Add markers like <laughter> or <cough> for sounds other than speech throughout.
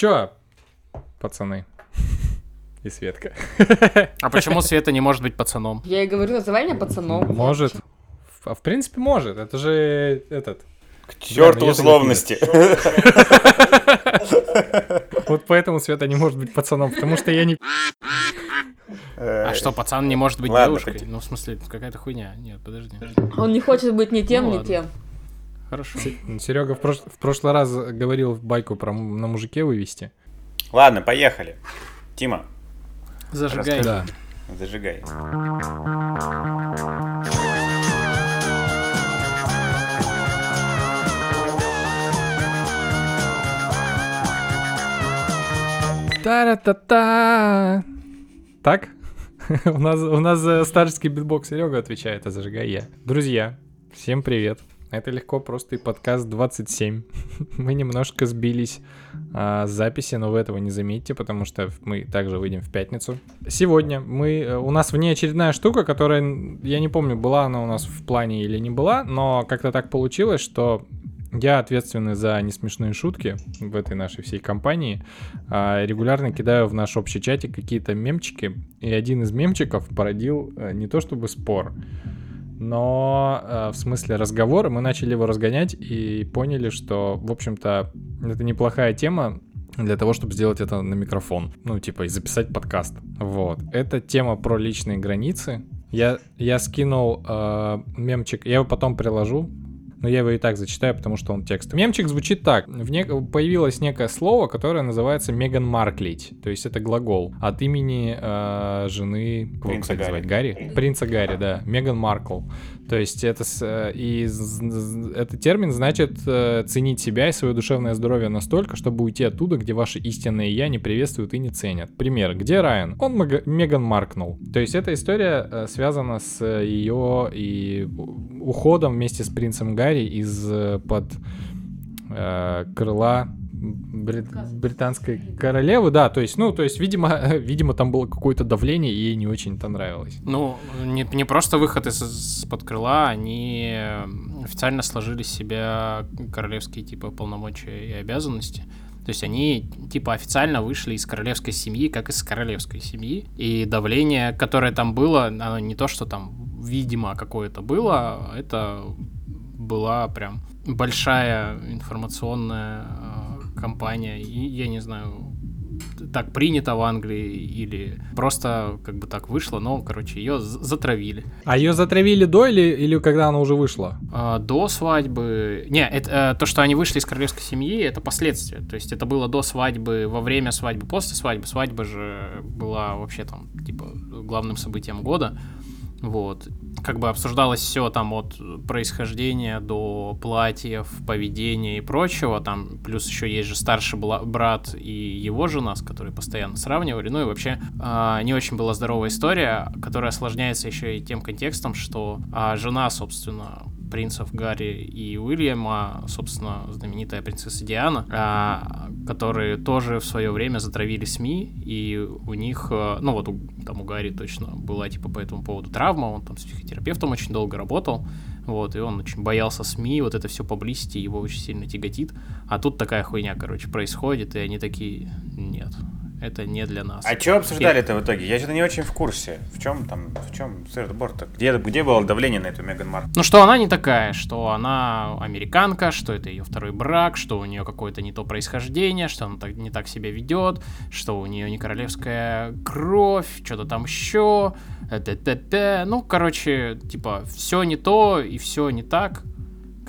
Чё, пацаны? И Светка. А почему Света не может быть пацаном? Я и говорю, называй меня пацаном. Может. В, в принципе, может. Это же этот. К черту условности. Вот поэтому Света не может быть пацаном, потому что я не... А что, пацан не может быть девушкой? Ну, в смысле, какая-то хуйня. Нет, подожди. Он не хочет быть ни тем, Ну ни ладно. тем. Хорошо. Серега в, прош- в прошлый раз говорил байку про на мужике вывезти. Ладно, поехали. Тима, Зажигай. Да. зажигай. Та-ра-та-та. Так? <laughs> у нас, у нас за старческий битбокс Серега отвечает, а зажигай я. Друзья, всем привет. Это легко, просто и подкаст 27. <laughs> мы немножко сбились а, с записи, но вы этого не заметите, потому что мы также выйдем в пятницу. Сегодня мы, э, у нас внеочередная штука, которая, я не помню, была она у нас в плане или не была, но как-то так получилось, что я ответственный за несмешные шутки в этой нашей всей компании. А, регулярно кидаю в наш общий чатик какие-то мемчики, и один из мемчиков породил э, не то чтобы спор, но э, в смысле разговор, мы начали его разгонять и поняли, что, в общем-то, это неплохая тема для того, чтобы сделать это на микрофон. Ну, типа, и записать подкаст. Вот. Это тема про личные границы. Я, я скинул э, мемчик, я его потом приложу, но я его и так зачитаю, потому что он текст. Мемчик звучит так. В не- Появилось некое слово, которое называется Меган Марклить. То есть это глагол от имени э, жены... Кого, Принца кстати, Гарри. звать? Гарри? Принца Гарри, да. Меган Маркл. То есть это, э, и этот термин значит э, ценить себя и свое душевное здоровье настолько, чтобы уйти оттуда, где ваше истинное я не приветствуют и не ценят. Пример. Где Райан? Он Мега- Меган Маркнул. То есть эта история э, связана с ее и уходом вместе с принцем Гарри из-под крыла брит- британской королевы, да, то есть, ну, то есть, видимо, <laughs> видимо, там было какое-то давление, и ей не очень это нравилось. Ну, не, не просто выход из- из-под крыла, они э, официально сложили себя королевские, типа, полномочия и обязанности. То есть они, типа, официально вышли из королевской семьи, как из королевской семьи. И давление, которое там было, оно не то, что там, видимо, какое-то было, это была прям большая информационная э, кампания. И я не знаю, так принято в Англии или просто как бы так вышло, но, короче, ее затравили. А ее затравили до или, или когда она уже вышла? А, До свадьбы... Не, это, э, то, что они вышли из королевской семьи, это последствия. То есть это было до свадьбы, во время свадьбы, после свадьбы. Свадьба же была вообще там, типа, главным событием года. Вот. Как бы обсуждалось все там от происхождения до платьев, поведения и прочего. Там плюс еще есть же старший брат и его жена, с которой постоянно сравнивали. Ну и вообще а, не очень была здоровая история, которая осложняется еще и тем контекстом, что а, жена, собственно, принцев Гарри и Уильяма, собственно, знаменитая принцесса Диана, а, которые тоже в свое время затравили СМИ, и у них, э, ну вот у, там у Гарри точно была типа по этому поводу травма, он там с психотерапевтом очень долго работал, вот, и он очень боялся СМИ, вот это все поблизости его очень сильно тяготит, а тут такая хуйня, короче, происходит, и они такие, нет, это не для нас. А что обсуждали-то в итоге? Я что-то не очень в курсе. В чем там, в чем сырборд-то? Где, где было давление на эту Меган Маркл? Ну, что она не такая, что она американка, что это ее второй брак, что у нее какое-то не то происхождение, что она так, не так себя ведет, что у нее не королевская кровь, что-то там еще. т-т-т. Ну, короче, типа, все не то и все не так,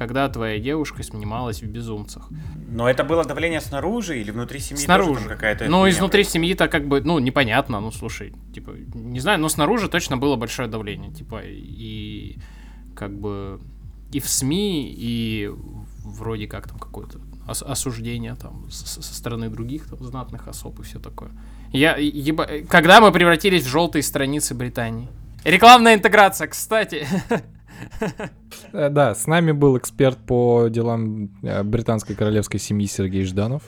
когда твоя девушка снималась в безумцах. Но это было давление снаружи или внутри семьи? Снаружи. какая-то Ну, изнутри семьи-то как бы, ну, непонятно, ну, слушай, типа, не знаю, но снаружи точно было большое давление, типа, и как бы и в СМИ, и вроде как там какое-то ос- осуждение там со стороны других там, знатных особ и все такое. Я, еба- Когда мы превратились в желтые страницы Британии? Рекламная интеграция, кстати. <laughs> Э, Да, с нами был эксперт по делам э, британской королевской семьи Сергей Жданов.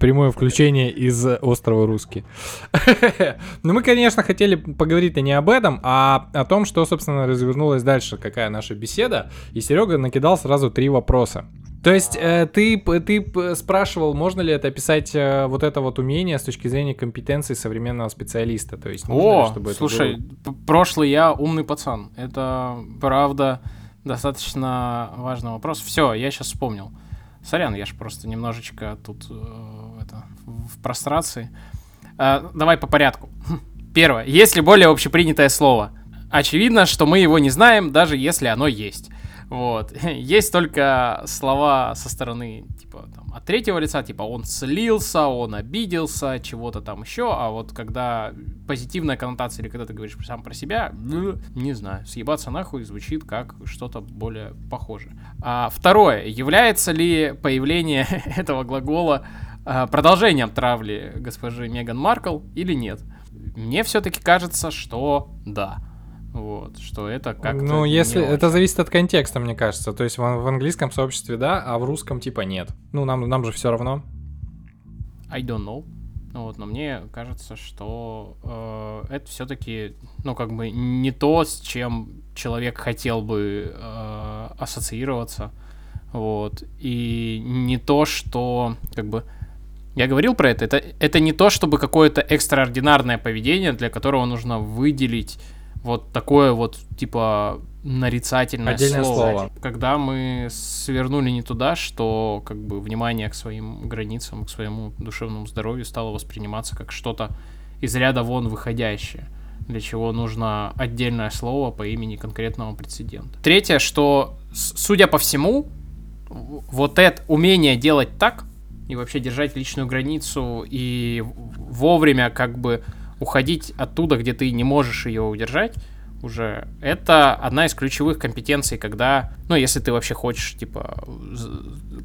Прямое включение из острова Русский. <laughs> Но мы, конечно, хотели поговорить-то не об этом, а о том, что, собственно, развернулась дальше, какая наша беседа. И Серега накидал сразу три вопроса. То есть э, ты, ты спрашивал, можно ли это описать э, вот это вот умение с точки зрения компетенции современного специалиста? То есть нужно ли, О, чтобы это слушай, было? п- прошлый я умный пацан. Это правда достаточно важный вопрос. Все, я сейчас вспомнил. Сорян, я же просто немножечко тут э, это, в прострации. Э, давай по порядку. <laughs> Первое. Есть ли более общепринятое слово? Очевидно, что мы его не знаем, даже если оно есть. Вот. <laughs> Есть только слова со стороны, типа, там, от третьего лица, типа, он слился, он обиделся, чего-то там еще, а вот когда позитивная коннотация, или когда ты говоришь сам про себя, ну, не знаю, съебаться нахуй звучит как что-то более похожее. А второе, является ли появление <laughs> этого глагола а, продолжением травли госпожи Меган Маркл или нет? Мне все-таки кажется, что да. Вот, что это как-то Ну, если это зависит от контекста, мне кажется. То есть в, в английском сообществе да, а в русском типа нет. Ну, нам, нам же все равно. I don't know. Ну Вот, но мне кажется, что э, это все-таки, ну, как бы не то, с чем человек хотел бы э, ассоциироваться. Вот. И не то, что, как бы, я говорил про это, это, это не то, чтобы какое-то экстраординарное поведение, для которого нужно выделить вот такое вот, типа, нарицательное Отдельное слово. Когда мы свернули не туда, что, как бы, внимание к своим границам, к своему душевному здоровью стало восприниматься как что-то из ряда вон выходящее, для чего нужно отдельное слово по имени конкретного прецедента. Третье, что, судя по всему, вот это умение делать так и вообще держать личную границу и вовремя как бы уходить оттуда, где ты не можешь ее удержать, уже это одна из ключевых компетенций, когда, ну, если ты вообще хочешь, типа,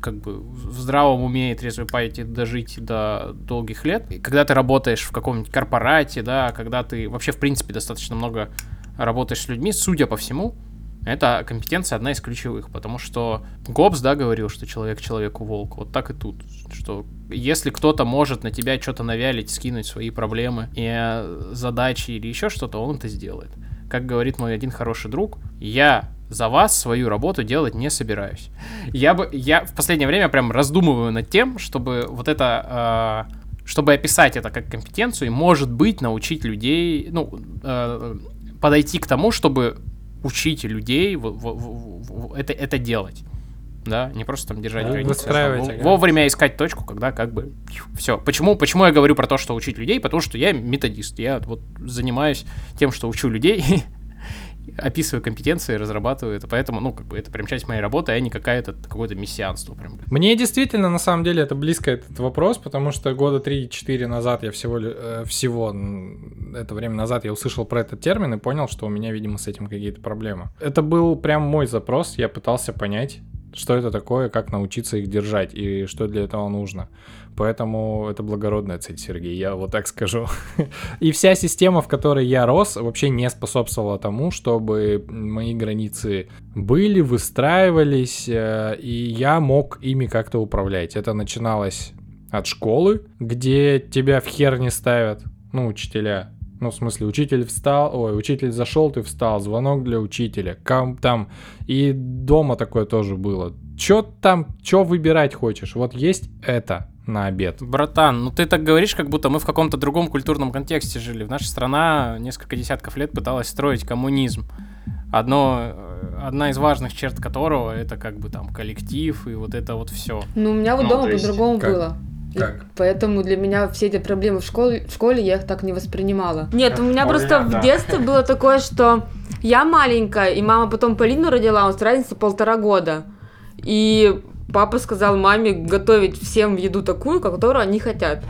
как бы в здравом уме и трезвой памяти дожить до долгих лет, и когда ты работаешь в каком-нибудь корпорате, да, когда ты вообще, в принципе, достаточно много работаешь с людьми, судя по всему, это компетенция одна из ключевых, потому что Гоббс, да, говорил, что человек человеку волк. Вот так и тут, что если кто-то может на тебя что-то навялить, скинуть свои проблемы и э, задачи или еще что-то, он это сделает. Как говорит мой один хороший друг, я за вас свою работу делать не собираюсь. Я бы, я в последнее время прям раздумываю над тем, чтобы вот это, э, чтобы описать это как компетенцию и, может быть, научить людей, ну, э, подойти к тому, чтобы учить людей в- в- в- в- это, это делать. Да, не просто там держать Да, границы, а ага. вовремя искать точку, когда как бы все. Почему, почему я говорю про то, что учить людей? Потому что я методист. Я вот занимаюсь тем, что учу людей, <laughs> описываю компетенции, разрабатываю это. Поэтому, ну, как бы это прям часть моей работы, а не какая-то какое-то мессианство. Прям. Мне действительно, на самом деле, это близко этот вопрос, потому что года 3-4 назад я всего, э, всего это время назад я услышал про этот термин и понял, что у меня, видимо, с этим какие-то проблемы. Это был прям мой запрос, я пытался понять, что это такое, как научиться их держать и что для этого нужно. Поэтому это благородная цель, Сергей, я вот так скажу. <laughs> И вся система, в которой я рос, вообще не способствовала тому, чтобы мои границы были, выстраивались, э, и я мог ими как-то управлять. Это начиналось от школы, где тебя в хер не ставят, ну, учителя. Ну, в смысле, учитель встал, ой, учитель зашел, ты встал, звонок для учителя, кам там. И дома такое тоже было. Чё там, чё выбирать хочешь? Вот есть это на обед. Братан, ну ты так говоришь, как будто мы в каком-то другом культурном контексте жили. Наша страна несколько десятков лет пыталась строить коммунизм. Одно, э, одна из важных черт которого это как бы там коллектив и вот это вот все. Ну, у меня вот Ну, дома по-другому как? было. И Как? Поэтому для меня все эти проблемы в школе, в школе я их так не воспринимала. Нет, у меня просто в детстве было такое, что я маленькая, и мама потом Полину родила, у нас разница полтора года. И папа сказал маме готовить всем еду такую, которую они хотят.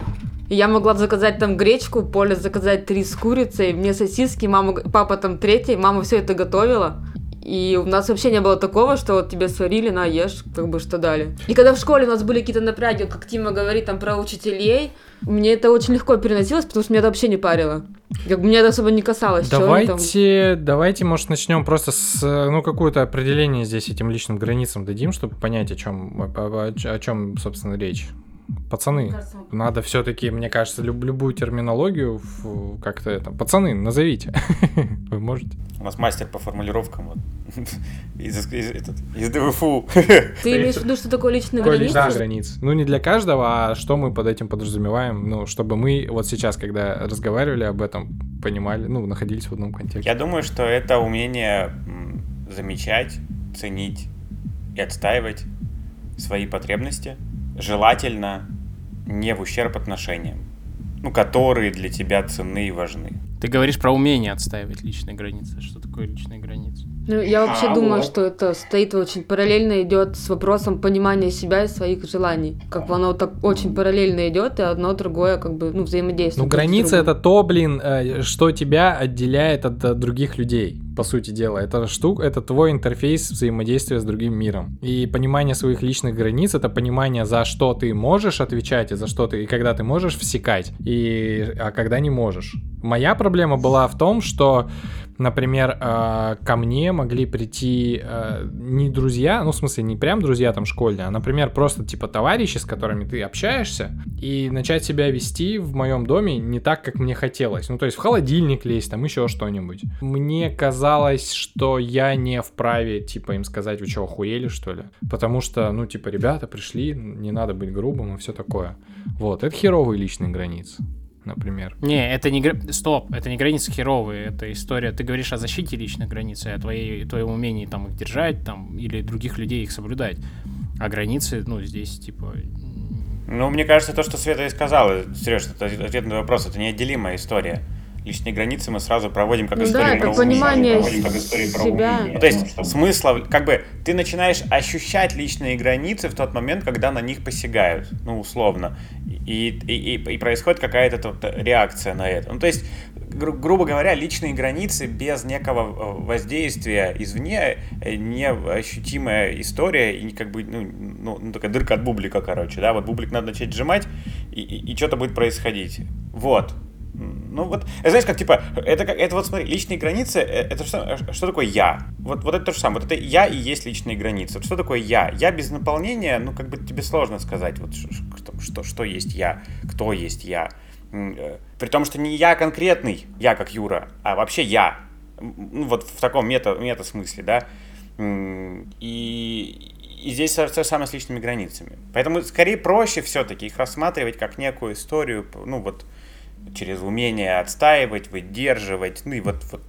И я могла заказать там гречку, Поля заказать три с курицей, мне сосиски, мама, папа там третий, мама все это готовила. И у нас вообще не было такого, что вот тебе сварили, на, ешь, как бы что дали. И когда в школе у нас были какие-то напряги, вот как Тима говорит там про учителей, мне это очень легко переносилось, потому что меня это вообще не парило. Как бы меня это особо не касалось. Давайте, давайте, может, начнем просто с, ну, какое-то определение здесь этим личным границам дадим, чтобы понять, о чем, о, чем, собственно, речь. Пацаны, надо все-таки, мне кажется, люб- любую терминологию в- как-то это... Пацаны, назовите. <laughs> Вы можете? У нас мастер по формулировкам вот. <laughs> из, из, этот, из ДВФУ. <laughs> Ты имеешь в виду, что такое личная Какой граница? личная граница? Ну, не для каждого, а что мы под этим подразумеваем? Ну, чтобы мы вот сейчас, когда разговаривали об этом, понимали, ну, находились в одном контексте. Я думаю, что это умение замечать, ценить и отстаивать свои потребности, желательно не в ущерб отношениям, ну, которые для тебя ценны и важны. Ты говоришь про умение отстаивать личные границы. Что такое личные границы? Ну, я вообще А, думаю, вот. что это стоит очень параллельно идет с вопросом понимания себя и своих желаний. Как бы оно так очень параллельно идет, и одно другое как бы ну, взаимодействует. Ну, граница это то, блин, э, что тебя отделяет от э, других людей, по сути дела. Это штука, это твой интерфейс взаимодействия с другим миром. И понимание своих личных границ это понимание, за что ты можешь отвечать, и за что ты, и когда ты можешь всекать, и а когда не можешь. Моя проблема была в том, что, например, э, ко мне могли прийти э, не друзья, ну, в смысле, не прям друзья там школьные, а, например, просто типа товарищи, с которыми ты общаешься, и начать себя вести в моем доме не так, как мне хотелось. Ну, то есть в холодильник лезть, там еще что-нибудь. Мне казалось, что я не вправе, типа, им сказать, вы что, охуели, что ли? Потому что, ну, типа, ребята пришли, не надо быть грубым и все такое. Вот, это херовые личные границы, например. Не, это не... гра- Стоп, это не границы херовые, это история... Ты говоришь о защите личных границ, и о твоей, твоем умении там их держать, там, или других людей их соблюдать. А границы, ну, здесь, типа... Ну, мне кажется, то, что Света и сказала, Сереж, это ответ на вопрос, это неотделимая история. Личные границы мы сразу проводим как Ну историю да, про умение. понимание Проводим как историю про себя. умение. Ну, то есть смысла, как бы, ты начинаешь ощущать личные границы в тот момент, когда на них посягают, ну, условно. И, и, и, происходит какая-то тут реакция на это. Ну, то есть, гру- грубо говоря, личные границы без некого э, воздействия извне э, неощутимая история и как бы, ну, ну, ну, такая дырка от бублика, короче, да, вот бублик надо начать сжимать, и, и, и что-то будет происходить. Вот. Ну вот, э, знаешь, как типа, это как, это вот смотри, личные границы, э, это что, что такое я? Вот, вот это то же самое, вот это я и есть личные границы. Что такое я? Я без наполнения, ну как бы тебе сложно сказать, вот что, что, что есть я, кто есть я. Э, При том, что не я конкретный, я как Юра, а вообще я. Ну вот в таком мета, мета-смысле, да. И, и здесь то же самое с личными границами. Поэтому скорее проще все-таки их рассматривать как некую историю, ну вот, через умение отстаивать, выдерживать, ну и вот, вот,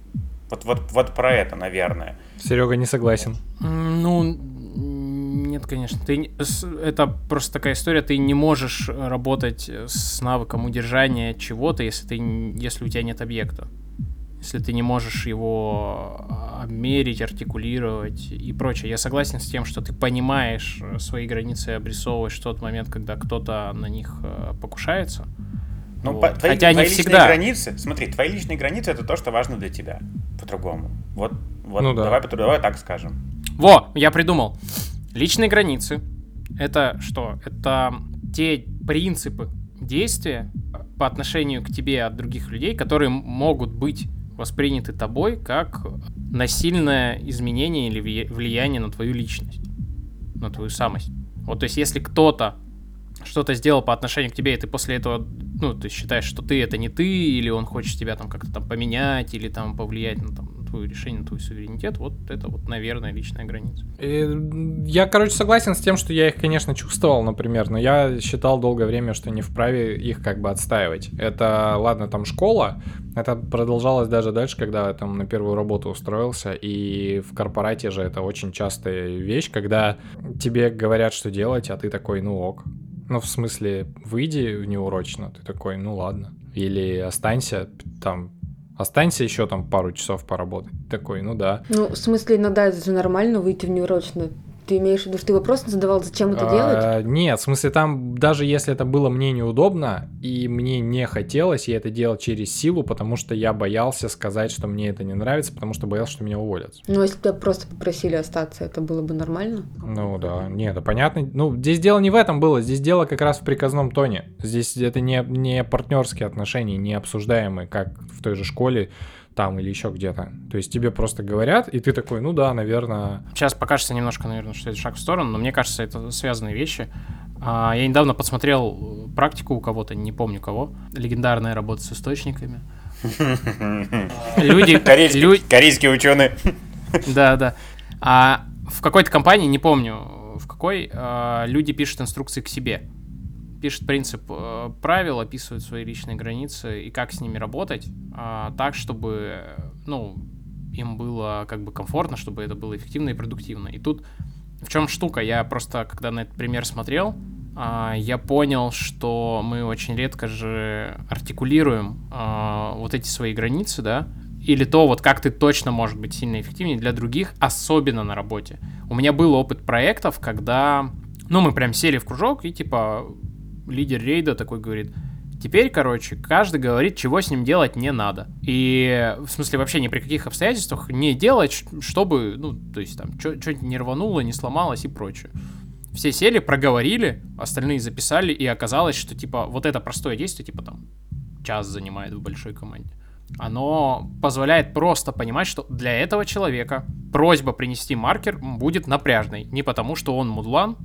вот, вот, вот про это, наверное. Серега не согласен. Ну, нет, конечно. Ты, это просто такая история, ты не можешь работать с навыком удержания чего-то, если, ты, если у тебя нет объекта. Если ты не можешь его а, обмерить, артикулировать и прочее. Я согласен с тем, что ты понимаешь э, свои границы и обрисовываешь в тот момент, когда кто-то на них э, покушается. Ну, Вот. по- твои, Хотя не твои личные всегда. границы, смотри, твои личные границы это то, что важно для тебя, по-другому. Вот, вот Ну да. давай, давай так скажем. Во, я придумал. Личные границы. Это что? Это те принципы действия по отношению к тебе от других людей, которые могут быть восприняты тобой как насильное изменение или влия- влияние на твою личность, на твою самость. Вот, то есть, если кто-то что-то сделал по отношению к тебе, и ты после этого, ну, ты считаешь, что ты это не ты, или он хочет тебя там как-то там поменять, или там повлиять на, там, твое решение, на твой суверенитет, вот это вот, наверное, личная граница. Э, Я, короче, согласен с тем, что я их, конечно, чувствовал, например, но я считал долгое время, что не вправе их как бы отстаивать. Это, ладно, там школа, это продолжалось даже дальше, когда я там на первую работу устроился, и в корпорате же это очень частая вещь, когда тебе говорят, что делать, а ты такой, ну ок. Ну, в смысле, выйди неурочно, ты такой, ну ладно. Или останься там, останься еще там пару часов поработать. Такой, ну да. Ну, в смысле, иногда это же нормально выйти в неурочно. Ты имеешь в виду, что ты вопрос задавал, зачем это делать? А, Нет, в смысле, там даже если это было мне неудобно, и мне не хотелось, я это делал через силу, потому что я боялся сказать, что мне это не нравится, потому что боялся, что меня уволят. Ну, если бы тебя просто попросили остаться, это было бы нормально? Ну да, нет, это понятно. Ну, здесь дело не в этом было, здесь дело как раз в приказном тоне. Здесь это не, не партнерские отношения, не обсуждаемые, как в той же школе. Там или еще где-то. То есть тебе просто говорят, и ты такой, ну да, наверное. Сейчас покажется немножко, наверное, что это шаг в сторону, но мне кажется, это связанные вещи. А, я недавно посмотрел практику у кого-то, не помню кого, легендарная работа с источниками. Люди... Корейские, лю- корейские ученые. Да, да. А в какой-то компании, не помню в какой, а, люди пишут инструкции к себе. Пишут принцип э, правил, описывают свои личные границы и как с ними работать, а, так, чтобы, ну, им было как бы комфортно, чтобы это было эффективно и продуктивно. И тут в чем штука? Я просто, когда на этот пример смотрел, а, я понял, что мы очень редко же артикулируем а, вот эти свои границы, да, или то, вот как ты точно может быть сильно эффективнее для других, особенно на работе. У меня был опыт проектов, когда, ну, мы прям сели в кружок, и типа лидер рейда такой говорит, Теперь, короче, каждый говорит, чего с ним делать не надо. И, в смысле, вообще ни при каких обстоятельствах не делать, чтобы, ну, то есть там, что-нибудь не рвануло, не сломалось и прочее. Все сели, проговорили, остальные записали, и оказалось, что, типа, вот это простое действие, типа, там, час занимает в большой команде. Оно позволяет просто понимать, что для этого человека просьба принести маркер будет напряжной. Не потому, что он мудлан,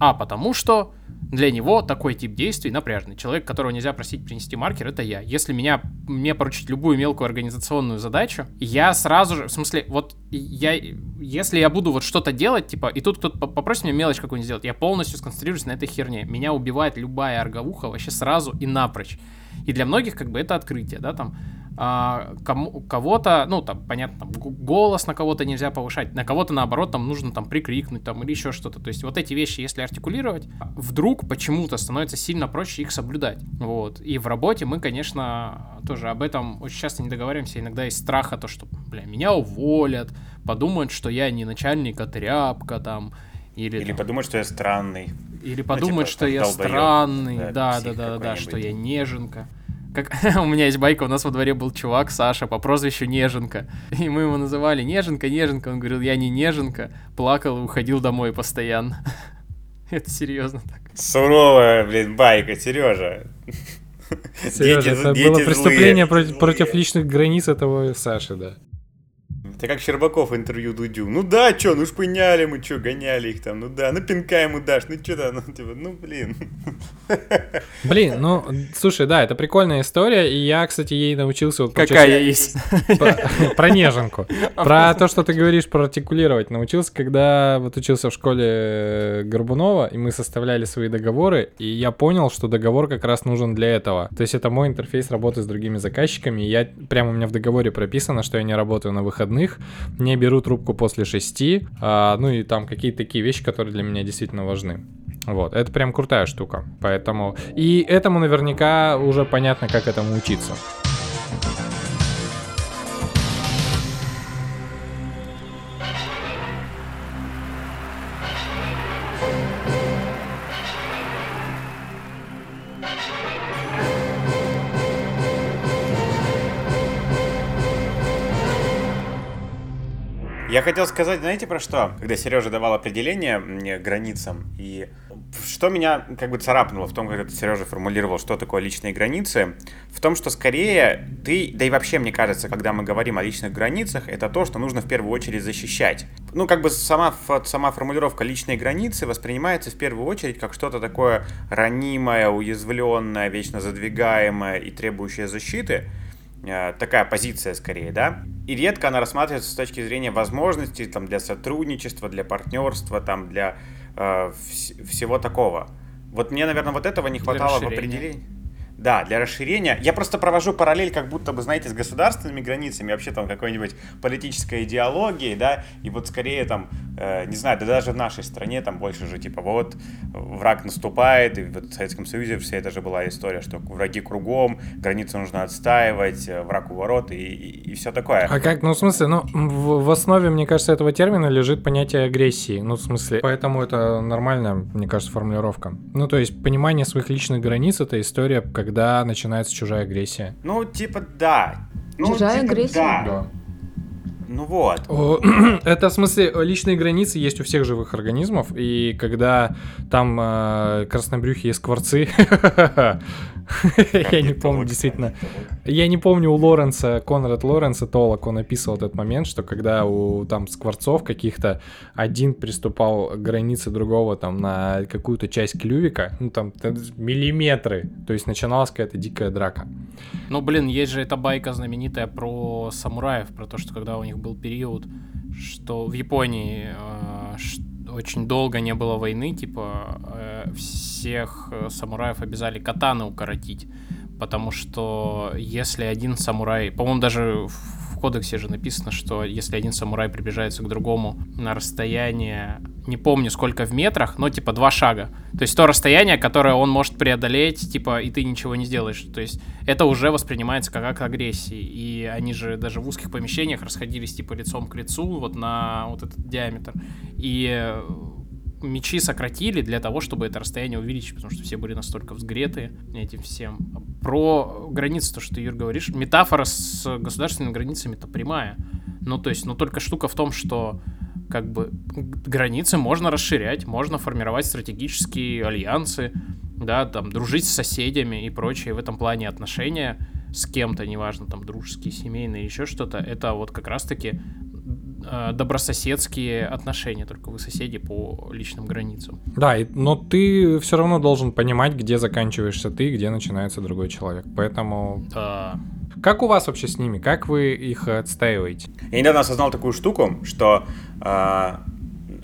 а потому, что для него такой тип действий напряжный. Человек, которого нельзя просить принести маркер, это я. Если меня, мне поручить любую мелкую организационную задачу, я сразу же, в смысле, вот я, если я буду вот что-то делать, типа, и тут кто-то попросит меня мелочь какую-нибудь сделать, я полностью сконцентрируюсь на этой херне. Меня убивает любая орговуха вообще сразу и напрочь. И для многих как бы это открытие, да, там, а, кому, кого-то, ну, там, понятно, там, голос на кого-то нельзя повышать, на кого-то, наоборот, там, нужно там прикрикнуть, там, или еще что-то. То есть вот эти вещи, если артикулировать, вдруг почему-то становится сильно проще их соблюдать. Вот. И в работе мы, конечно, тоже об этом очень часто не договариваемся. Иногда из страха то, что, бля, меня уволят, подумают, что я не начальник, а тряпка, там, или, или там, подумать, что я странный. Или подумать, ну, типа, что я долбоёб, странный, да, да, да, да, да, что я неженка. Как <laughs> у меня есть байка, у нас во дворе был чувак, Саша, по прозвищу Неженка. <laughs> И мы его называли Неженка, Неженка. Он говорил, я не Неженка. Плакал и уходил домой постоянно. <laughs> Это серьезно так. Суровая, блин, байка, Сережа. Сережа, это было преступление против, против личных границ этого Саши, да. Это как Щербаков интервью Дудю. Ну да, чё, ну ж поняли мы, чё, гоняли их там, ну да, ну пинка ему дашь, ну чё то ну типа, ну блин. <laughs> Блин, ну, слушай, да, это прикольная история, и я, кстати, ей научился... Вот, Какая есть? <laughs> Про неженку. Про то, что ты говоришь, про артикулировать. Научился, когда вот учился в школе э, Горбунова, и мы составляли свои договоры, и я понял, что договор как раз нужен для этого. То есть это мой интерфейс работы с другими заказчиками, и я, прямо у меня в договоре прописано, что я не работаю на выходных, не беру трубку после шести, а, ну и там какие-то такие вещи, которые для меня действительно важны. Вот, это прям крутая штука. Поэтому... И этому наверняка уже понятно, как этому учиться. Хотел сказать, знаете, про что? Когда Сережа давал определение мне границам, и что меня как бы царапнуло в том, как это Сережа формулировал, что такое личные границы, в том, что скорее ты, да и вообще мне кажется, когда мы говорим о личных границах, это то, что нужно в первую очередь защищать. Ну, как бы сама, сама формулировка личные границы воспринимается в первую очередь как что-то такое ранимое, уязвленное, вечно задвигаемое и требующее защиты, такая позиция скорее, да, и редко она рассматривается с точки зрения возможностей там, для сотрудничества, для партнерства, там, для э, вс- всего такого. Вот мне, наверное, вот этого не хватало в определении. Да, для расширения. Я просто провожу параллель, как будто бы, знаете, с государственными границами, вообще там какой-нибудь политической идеологией, да, и вот скорее там, э, не знаю, да даже в нашей стране там больше же типа вот враг наступает, и вот в Советском Союзе вся это же была история, что враги кругом, границы нужно отстаивать, э, враг у ворот и, и, и все такое. А как, ну в смысле, ну в, в основе, мне кажется, этого термина лежит понятие агрессии, ну в смысле, поэтому это нормальная, мне кажется, формулировка. Ну то есть понимание своих личных границ это история, когда когда начинается чужая агрессия. Ну, типа, да. Ну, чужая типа, агрессия? Да. да. Ну вот. <clears throat> Это в смысле личные границы есть у всех живых организмов, и когда там э, краснобрюхи и скворцы, <laughs> <laughs> Я не помню, действительно. Я не помню у Лоренса, Конрад Лоренса Толок, он описывал этот момент, что когда у там скворцов каких-то один приступал к границе другого там на какую-то часть клювика, ну там миллиметры, то есть начиналась какая-то дикая драка. Ну, блин, есть же эта байка знаменитая про самураев, про то, что когда у них был период, что в Японии э, очень долго не было войны, типа э, всех э, самураев обязали катаны укоротить, потому что если один самурай, по-моему, даже в кодексе же написано, что если один самурай приближается к другому на расстояние, не помню сколько в метрах, но типа два шага. То есть то расстояние, которое он может преодолеть, типа, и ты ничего не сделаешь. То есть это уже воспринимается как акт агрессии. И они же даже в узких помещениях расходились типа лицом к лицу, вот на вот этот диаметр. И мечи сократили для того, чтобы это расстояние увеличить, потому что все были настолько взгреты этим всем. Про границы, то, что ты, Юр, говоришь, метафора с государственными границами это прямая. Ну, то есть, но только штука в том, что как бы границы можно расширять, можно формировать стратегические альянсы, да, там, дружить с соседями и прочее. В этом плане отношения с кем-то, неважно, там, дружеские, семейные, еще что-то, это вот как раз-таки добрососедские отношения, только вы соседи по личным границам. Да, но ты все равно должен понимать, где заканчиваешься ты, где начинается другой человек. Поэтому... Да. Как у вас вообще с ними? Как вы их отстаиваете? Я недавно осознал такую штуку, что э,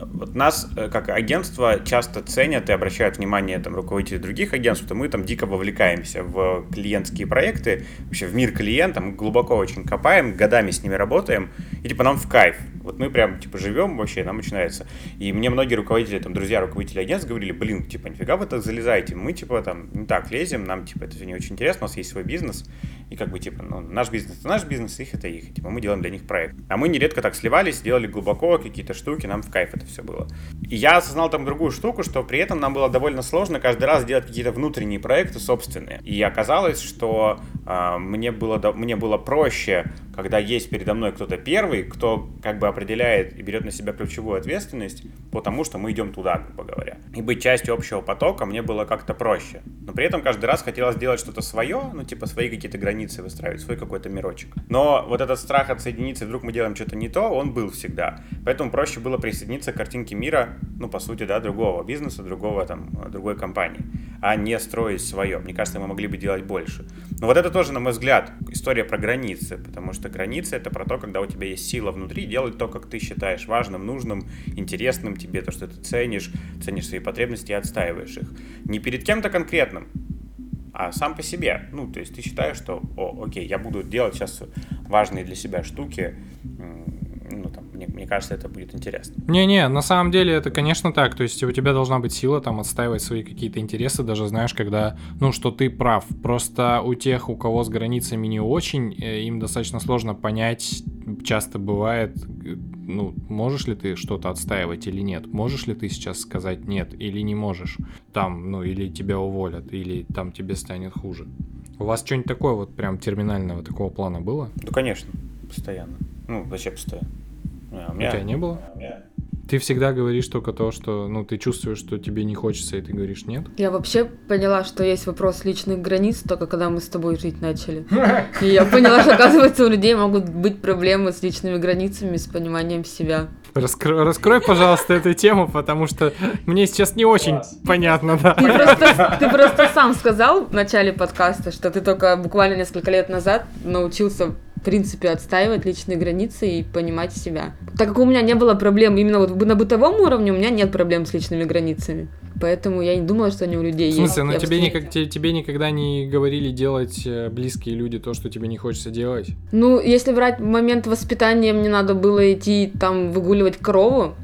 вот нас, э, как агентство, часто ценят и обращают внимание там, руководители других агентств, что мы там дико вовлекаемся в клиентские проекты, вообще в мир клиента, мы глубоко очень копаем, годами с ними работаем, и типа нам в кайф. Вот мы прям типа живем вообще, нам начинается. И мне многие руководители, там, друзья руководители агентств говорили, блин, типа, нифига вы так залезаете, мы типа там не так лезем, нам типа это все не очень интересно, у нас есть свой бизнес, и как бы типа, ну, наш бизнес это наш бизнес, их это их, типа мы делаем для них проект. А мы нередко так сливались, делали глубоко какие-то штуки, нам в кайф это все было. И я осознал там другую штуку, что при этом нам было довольно сложно каждый раз делать какие-то внутренние проекты собственные. И оказалось, что э, мне, было, мне было проще, когда есть передо мной кто-то первый, кто как бы определяет и берет на себя ключевую ответственность, потому что мы идем туда, грубо говоря. И быть частью общего потока мне было как-то проще. Но при этом каждый раз хотелось сделать что-то свое, ну типа свои какие-то границы выстраивать, свой какой-то мирочек. Но вот этот страх отсоединиться, вдруг мы делаем что-то не то, он был всегда. Поэтому проще было присоединиться к картинке мира, ну, по сути, да, другого бизнеса, другого, там, другой компании, а не строить свое. Мне кажется, мы могли бы делать больше. Но вот это тоже, на мой взгляд, история про границы, потому что границы — это про то, когда у тебя есть сила внутри, делать то, как ты считаешь важным, нужным, интересным тебе, то, что ты ценишь, ценишь свои потребности и отстаиваешь их. Не перед кем-то конкретным, а сам по себе. Ну, то есть ты считаешь, что, о, окей, я буду делать сейчас важные для себя штуки, ну, там, мне, мне кажется, это будет интересно. Не-не, на самом деле это, конечно, так. То есть у тебя должна быть сила там отстаивать свои какие-то интересы, даже знаешь, когда, ну, что ты прав. Просто у тех, у кого с границами не очень, э, им достаточно сложно понять, часто бывает, э, ну, можешь ли ты что-то отстаивать или нет? Можешь ли ты сейчас сказать нет или не можешь? Там, ну, или тебя уволят, или там тебе станет хуже. У вас что-нибудь такое вот прям терминального такого плана было? Ну, конечно, постоянно. Ну, вообще. А, у, меня... у тебя не было? А, меня... Ты всегда говоришь только то, что, ну, ты чувствуешь, что тебе не хочется, и ты говоришь нет? Я вообще поняла, что есть вопрос личных границ, только когда мы с тобой жить начали. <laughs> И я поняла, что, оказывается, у людей могут быть проблемы с личными границами, с пониманием себя. Раскрой, раскрой пожалуйста, эту тему, потому что мне сейчас не очень Класс. понятно, да. Ты просто, ты просто сам сказал в начале подкаста, что ты только буквально несколько лет назад научился в принципе, отстаивать личные границы и понимать себя. Так как у меня не было проблем именно вот на бытовом уровне, у меня нет проблем с личными границами. Поэтому я не думала, что они у людей есть. В смысле, есть. но тебе, никак, тебе, тебе никогда не говорили делать э, близкие люди то, что тебе не хочется делать? Ну, если брать момент воспитания, мне надо было идти там выгуливать корову,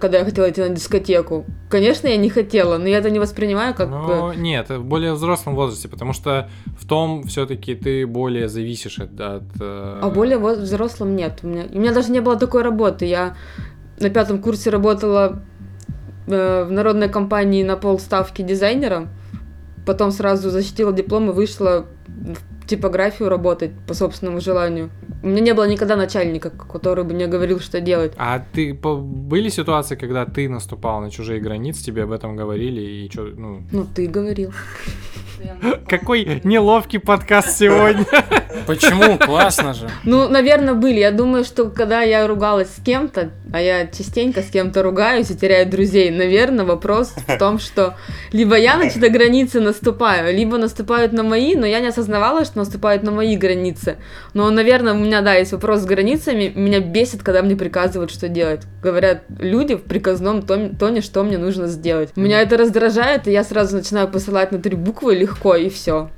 когда я хотела идти на дискотеку. Конечно, я не хотела, но я это не воспринимаю как... Ну, нет, в более взрослом возрасте, потому что в том все-таки ты более зависишь от... от э... А более взрослым нет. У меня, у меня даже не было такой работы. Я на пятом курсе работала э, в народной компании на полставки дизайнером, потом сразу защитила диплом и вышла в типографию работать по собственному желанию. У меня не было никогда начальника, который бы мне говорил, что делать. А ты были ситуации, когда ты наступал на чужие границы, тебе об этом говорили и что, ну... Ну, ты говорил. Какой неловкий подкаст сегодня. Почему? Классно же. Ну, наверное, были. Я думаю, что когда я ругалась с кем-то, а я частенько с кем-то ругаюсь и теряю друзей, наверное, вопрос в том, что либо я на чьи-то границы наступаю, либо наступают на мои, но я не осознавала, что наступают на мои границы. Но, наверное, у меня, да, есть вопрос с границами. Меня бесит, когда мне приказывают, что делать. Говорят люди в приказном тоне, тоне что мне нужно сделать. Меня это раздражает, и я сразу начинаю посылать на три буквы легко, и все.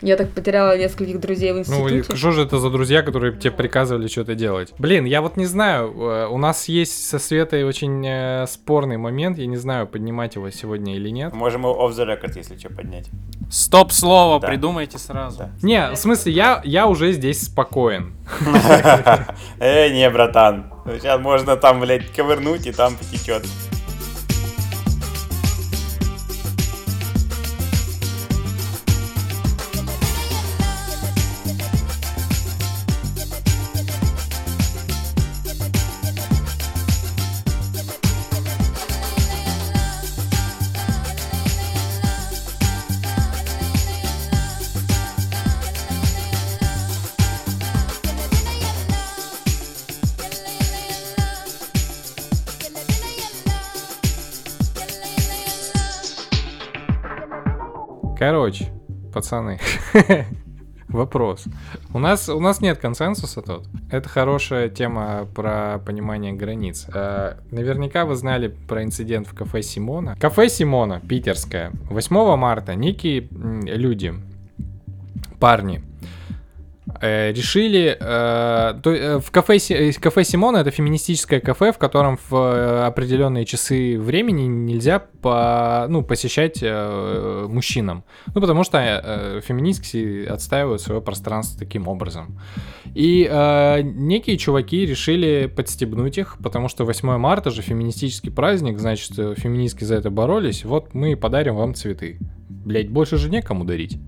Я так потеряла нескольких друзей в Ну, институте. и что же это за друзья, которые тебе приказывали что-то делать? Блин, я вот не знаю, э, у нас есть со Светой очень э, спорный момент, я не знаю, поднимать его сегодня или нет. Можем его off the record, если что, поднять. Стоп-слово Да. придумайте сразу. Да. Не, в смысле, я, я уже здесь спокоен. <laughs> Эй, не, братан. Сейчас можно там, блядь, ковырнуть, и там потечет. Пацаны, <laughs> вопрос. У нас, у нас нет консенсуса тут. Это хорошая тема про понимание границ. Э, наверняка вы знали про инцидент в кафе Симона. Кафе Симона, питерское. 8 марта некие люди, парни, решили... э, то, э, в кафе, э, кафе Симона это феминистическое кафе, в котором в э, определенные часы времени нельзя по, ну, посещать э, мужчинам. Ну, потому что э, феминистки отстаивают свое пространство таким образом. И э, некие чуваки решили подстебнуть их, потому что 8 марта же феминистический праздник, значит, э, феминистки за это боролись. Вот мы подарим вам цветы. Блять, больше же некому дарить.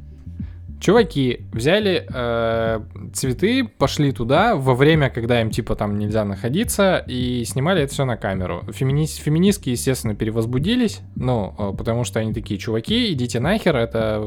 Чуваки взяли э, цветы, пошли туда во время, когда им типа там нельзя находиться, и снимали это все на камеру. Фемини- феминистки, естественно, перевозбудились, ну, э, потому что они такие, чуваки, идите нахер, это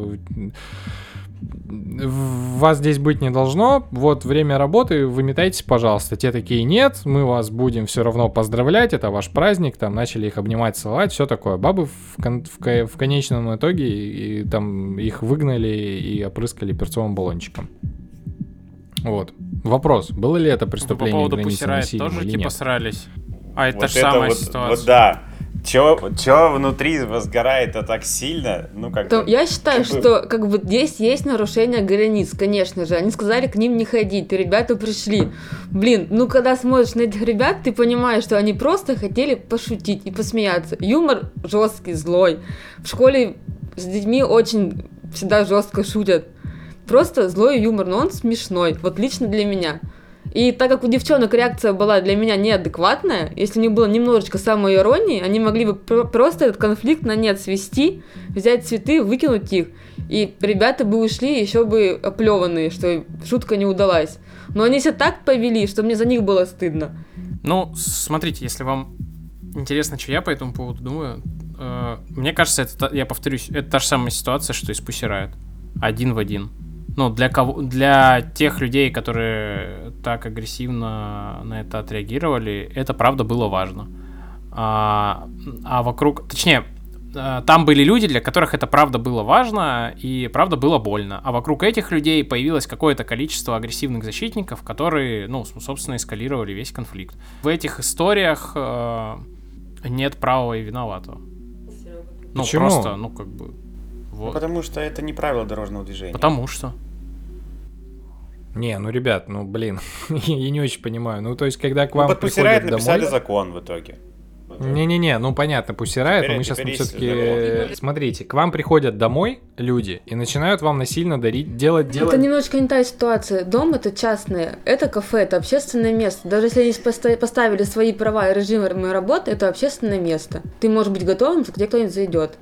вас здесь быть не должно, вот время работы, выметайтесь, пожалуйста. Те такие, нет, мы вас будем все равно поздравлять, это ваш праздник, там начали их обнимать, целовать, все такое. Бабы в, кон- в ко- в конечном итоге и, и там их выгнали и опрыскали перцовым баллончиком. Вот. Вопрос, было ли это По преступление поводу границы насилия тоже или типа нет? срались. А это Вот же самая вот, ситуация. Вот да. Чё, чё внутри возгорает так сильно? Ну, как То бы, я считаю, как что как бы здесь есть нарушение границ, конечно же. Они сказали к ним не ходить, и ребята пришли. Блин, ну когда смотришь на этих ребят, ты понимаешь, что они просто хотели пошутить и посмеяться. Юмор жесткий, злой. В школе с детьми очень всегда жестко шутят. Просто злой юмор, но он смешной. Вот лично для меня. И так как у девчонок реакция была для меня неадекватная, если у них было немножечко самоиронии, они могли бы про- просто этот конфликт на нет свести, взять цветы, выкинуть их, и ребята бы ушли еще бы оплеванные, что шутка не удалась. Но они себя так повели, что мне за них было стыдно. Ну, смотрите, если вам интересно, что я по этому поводу думаю, э, мне кажется, это, я повторюсь, это та же самая ситуация, что и с. Один в один. Ну, для кого, для тех людей, которые так агрессивно на это отреагировали, это правда было важно. А, а вокруг, точнее, э, там были люди, для которых это правда было важно и правда было больно. А вокруг этих людей появилось какое-то количество агрессивных защитников, которые, ну, собственно, эскалировали весь конфликт. В этих историях э, нет правого и виноватого. Ну, Почему? просто, ну, как бы. Ну, Вот. потому что это не правило дорожного движения. Потому что. Не, ну, ребят, ну, блин, <laughs> я не очень понимаю. Ну, то есть, когда к Ну, вам под приходят написали домой... закон в итоге. Не-не-не, ну понятно, пусирает, но мы сейчас теперь все-таки... Смотрите, к вам приходят домой люди и начинают вам насильно дарить, делать, делать... Это немножечко не та ситуация. Дом это частное, это кафе, это общественное место. Даже если они поста- поставили свои права и режимы работы, это общественное место. Ты можешь быть готовым, что к тебе кто-нибудь зайдет.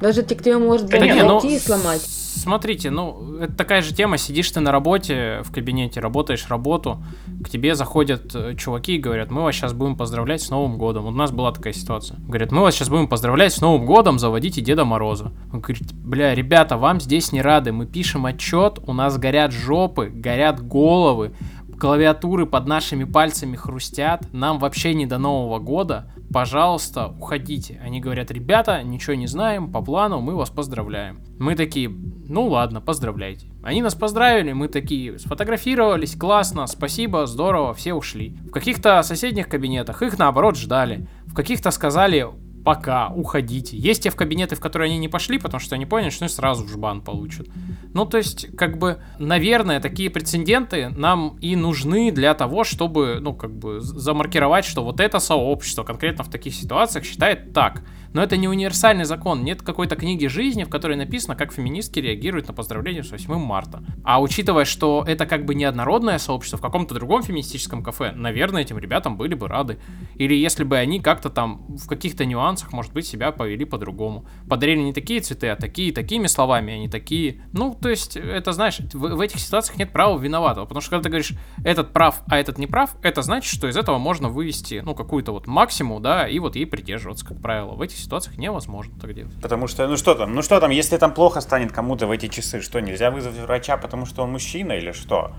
Даже те, кто может Да не, ну, и сломать. Смотрите, ну, это такая же тема, сидишь ты на работе, в кабинете, работаешь работу, к тебе заходят э, чуваки и говорят, мы вас сейчас будем поздравлять с Новым годом. У нас была такая ситуация. Говорят, мы вас сейчас будем поздравлять с Новым годом, заводите Деда Мороза. Он говорит, бля, ребята, вам здесь не рады, мы пишем отчет, у нас горят жопы, горят головы, клавиатуры под нашими пальцами хрустят, нам вообще не до Нового года, пожалуйста, уходите. Они говорят, ребята, ничего не знаем, по плану мы вас поздравляем. Мы такие, ну ладно, поздравляйте. Они нас поздравили, мы такие сфотографировались, классно, спасибо, здорово, все ушли. В каких-то соседних кабинетах их наоборот ждали. В каких-то сказали, пока, уходите. Есть те в кабинеты, в которые они не пошли, потому что они поняли, что они сразу в жбан получат. Ну, то есть, как бы, наверное, такие прецеденты нам и нужны для того, чтобы, ну, как бы, замаркировать, что вот это сообщество конкретно в таких ситуациях считает так. Но это не универсальный закон. Нет какой-то книги жизни, в которой написано, как феминистки реагируют на поздравление с 8 марта. А учитывая, что это как бы неоднородное сообщество в каком-то другом феминистическом кафе, наверное, этим ребятам были бы рады. Или если бы они как-то там в каких-то нюансах, может быть, себя повели по-другому. Подарили не такие цветы, а такие, такими словами, а не такие. Ну, то есть, это, знаешь, в, в этих ситуациях нет права виноватого. Потому что когда ты говоришь, этот прав, а этот не прав, это значит, что из этого можно вывести, ну, какую-то вот максимум, да, и вот ей придерживаться, как правило. В этих ситуациях невозможно так делать. Потому что, ну что там, ну что там, если там плохо станет кому-то в эти часы, что, нельзя вызвать врача, потому что он мужчина или что?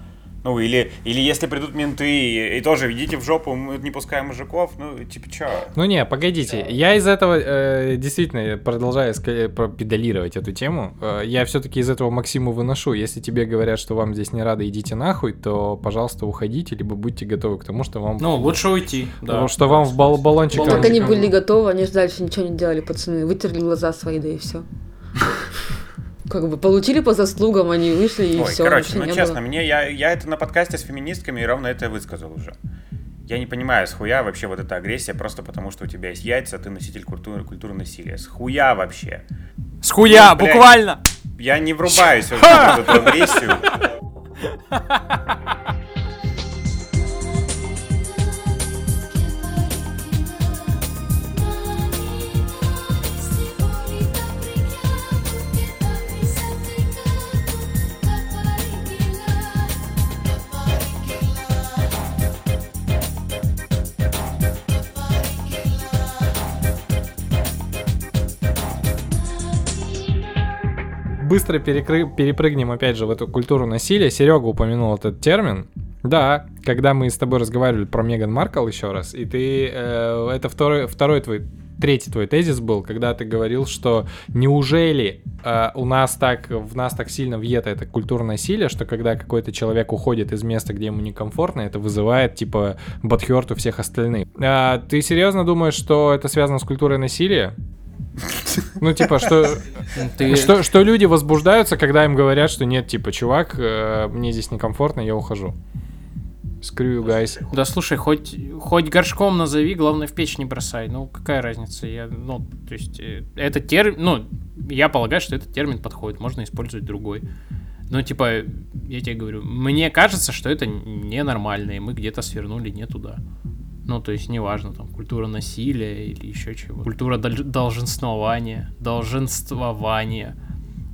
Ну, или, или если придут менты и, и тоже идите в жопу, мы не пускаем мужиков, ну, типа, чё? Ну не, погодите, я из этого э, действительно продолжаю ска- педалировать эту тему. Э, я все-таки из этого Максиму выношу. Если тебе говорят, что вам здесь не рады, идите нахуй, то, пожалуйста, уходите, либо будьте готовы к тому, что вам... Ну, лучше уйти, да. Потому что вам в бал- баллончик... Так они были готовы, они же дальше ничего не делали, пацаны. Вытерли глаза свои, да и все. Как бы получили по заслугам, они вышли и Ой, все. короче, ну честно, мне я, я это на подкасте с феминистками и ровно это высказал уже. Я не понимаю, с хуя вообще вот эта агрессия, просто потому что у тебя есть яйца, ты носитель культуры, культуры насилия. С хуя вообще. С хуя, Ну, блядь. буквально! Я не врубаюсь в эту агрессию. <laughs> Быстро перекры- перепрыгнем опять же в эту культуру насилия. Серега упомянул этот термин. Да, когда мы с тобой разговаривали про Меган Маркл еще раз, и ты... э, это второй, второй твой третий твой тезис был, когда ты говорил, что неужели э, у нас так, в нас так сильно въето это культурное насилие, что когда какой-то человек уходит из места, где ему некомфортно, это вызывает, типа, бадхерт у всех остальных. А, ты серьезно думаешь, что это связано с культурой насилия? Ну, типа, что, Ты... что, что люди возбуждаются, когда им говорят, что нет, типа, чувак, э, мне здесь некомфортно, я ухожу. Screw you guys. Да слушай, хоть, хоть горшком назови, главное в печь не бросай. Ну, какая разница? Я, ну, то есть, э, этот термин, ну, я полагаю, что этот термин подходит, можно использовать другой. Ну, типа, я тебе говорю, мне кажется, что это ненормально, и мы где-то свернули не туда. Ну, то есть, неважно, там, культура насилия или еще чего. Культура долженствования, долженствования.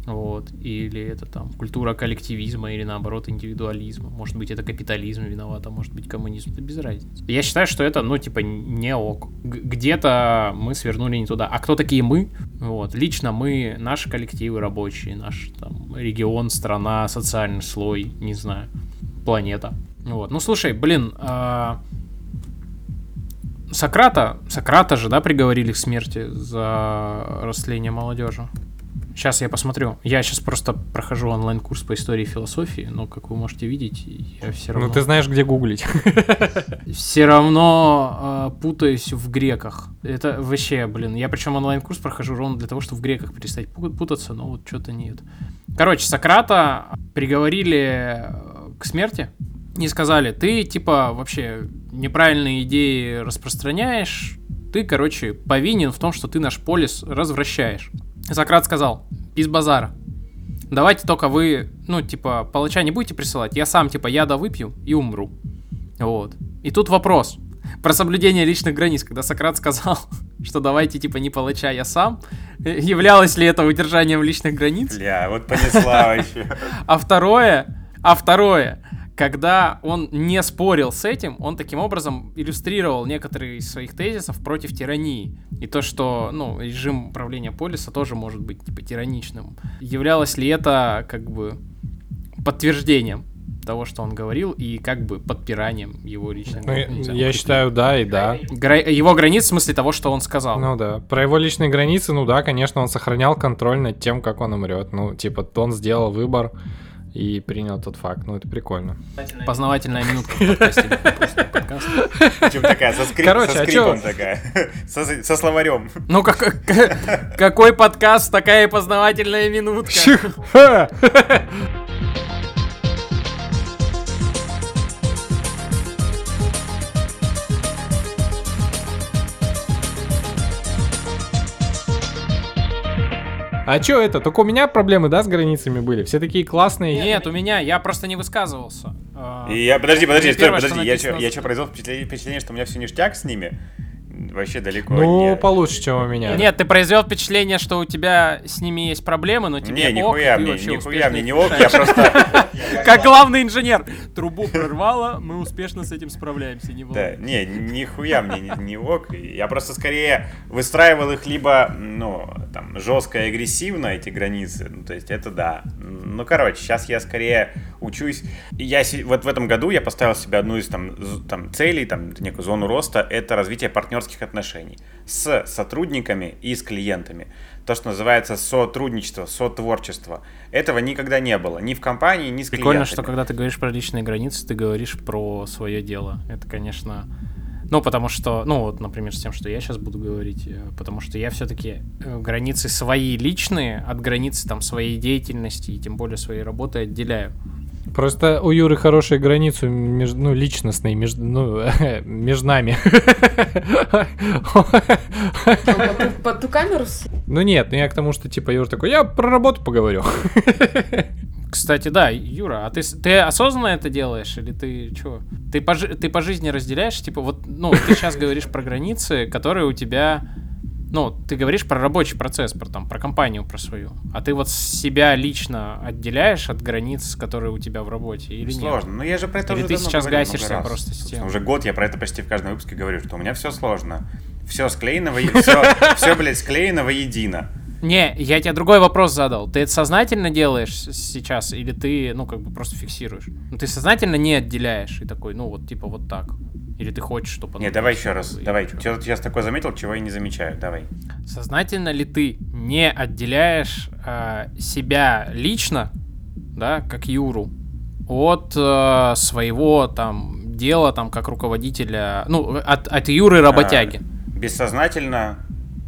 Вот. Или это там культура коллективизма или наоборот индивидуализма. Может быть, это капитализм виноват, а может быть коммунизм. Это без разницы. Я считаю, что это, ну, типа, не ок. Где-то мы свернули не туда. А кто такие мы? Вот. Лично мы, наши коллективы рабочие, наш там регион, страна, социальный слой, не знаю, планета. Вот. Ну, слушай, блин, а, Сократа, Сократа же, да, приговорили к смерти за растление молодежи. Сейчас я посмотрю. Я сейчас просто прохожу онлайн-курс по истории и философии, но, как вы можете видеть, я все равно... Ну, ты знаешь, где гуглить. <laughs> Все равно э, путаюсь в греках. Это вообще, блин. Я причем онлайн-курс прохожу ровно для того, чтобы в греках перестать пу- путаться, но вот что-то нет. Короче, Сократа приговорили к смерти и сказали, ты, типа, вообще неправильные идеи распространяешь, ты, короче, повинен в том, что ты наш полис развращаешь. Сократ сказал, без базара. Давайте только вы, ну, типа, палача не будете присылать, я сам, типа, яда выпью и умру. Вот. И тут вопрос. про соблюдение личных границ, когда Сократ сказал, <laughs> что давайте, типа, не палача, я сам. Являлось ли это удержанием личных границ? Бля, вот понесла <laughs> вообще. А второе, а второе, когда он не спорил с этим, он таким образом иллюстрировал некоторые из своих тезисов против тирании. И то, что, ну, режим управления полиса тоже может быть, типа, тираничным. Являлось ли это, как бы, подтверждением того, что он говорил, и как бы подпиранием его личных Ну, я- я считаю, да и да. Гра- его границ в смысле того, что он сказал. Ну да. Про его личные границы, ну да, конечно, он сохранял контроль над тем, как он умрет. Ну, типа, он сделал выбор и принял тот факт. Ну, это прикольно. Познавательная минутка в <laughs> подкасте. Такая, со, скрип- Короче, со а скрипом чё? такая. <laughs> Со, со словарем. Ну, как, как- какой подкаст, такая и познавательная минутка. <laughs> А чё это? Только у меня проблемы, да, с границами были? Все такие классные. Нет, у меня, я просто не высказывался. А, И я, подожди, подожди, стой, подожди, я что, я что, произвел впечатление, что у меня все ништяк с ними? Вообще далеко Ну, не... получше, чем у меня. Нет, ты произвел впечатление, что у тебя с ними есть проблемы, но тебе Не, ок, нихуя ты мне, нихуя мне не ок, я просто... Как главный инженер. Трубу прорвало, мы успешно с этим справляемся, не Да, не, нихуя мне не, не ок. Я просто скорее выстраивал их либо, ну, там, жестко и агрессивно, эти границы. Ну, то есть это да. Ну, короче, сейчас я скорее учусь. Я вот в этом году я поставил себе одну из там, там целей, там, некую зону роста, это развитие партнерских отношений с сотрудниками и с клиентами. То, что называется сотрудничество, сотворчество. Этого никогда не было. Ни в компании, ни с Прикольно, клиентами. что когда ты говоришь про личные границы, ты говоришь про свое дело. Это, конечно... Ну, потому что, ну, вот, например, с тем, что я сейчас буду говорить, э, потому что я все-таки границы свои личные от границы там своей деятельности и тем более своей работы отделяю. Просто у Юры хорошие границы между, ну, личностные, между, ну, <laughs> между нами. Под ту- камеру с- Ну нет, ну я к тому, что типа Юра такой, я про работу поговорю. <laughs> Кстати, да, Юра, а ты, ты осознанно это делаешь или ты что? Ты по, ты по жизни разделяешь, типа, вот, ну, ты сейчас говоришь про границы, которые у тебя, ну, ты говоришь про рабочий процесс, про там, про компанию, про свою, а ты вот себя лично отделяешь от границ, которые у тебя в работе или нет? Сложно. Ну я же про это Или уже ты сейчас гасишься много раз. просто с тем? Уже год я про это почти в каждом выпуске говорю, что у меня все сложно. Все склеено, все, <laughs> все, блядь, склеено воедино. Не, я тебе другой вопрос задал. Ты это сознательно делаешь сейчас или ты, ну, как бы просто фиксируешь? Ну, ты сознательно не отделяешь и такой, ну, вот, типа, вот так. Или ты хочешь, чтобы... Не, давай еще раз, и давай. Что ты сейчас такое заметил, чего я не замечаю? Давай. Сознательно ли ты не отделяешь э, себя лично, да, как Юру, от э, своего там дела, там, как руководителя, ну, от, от Юры работяги? А, бессознательно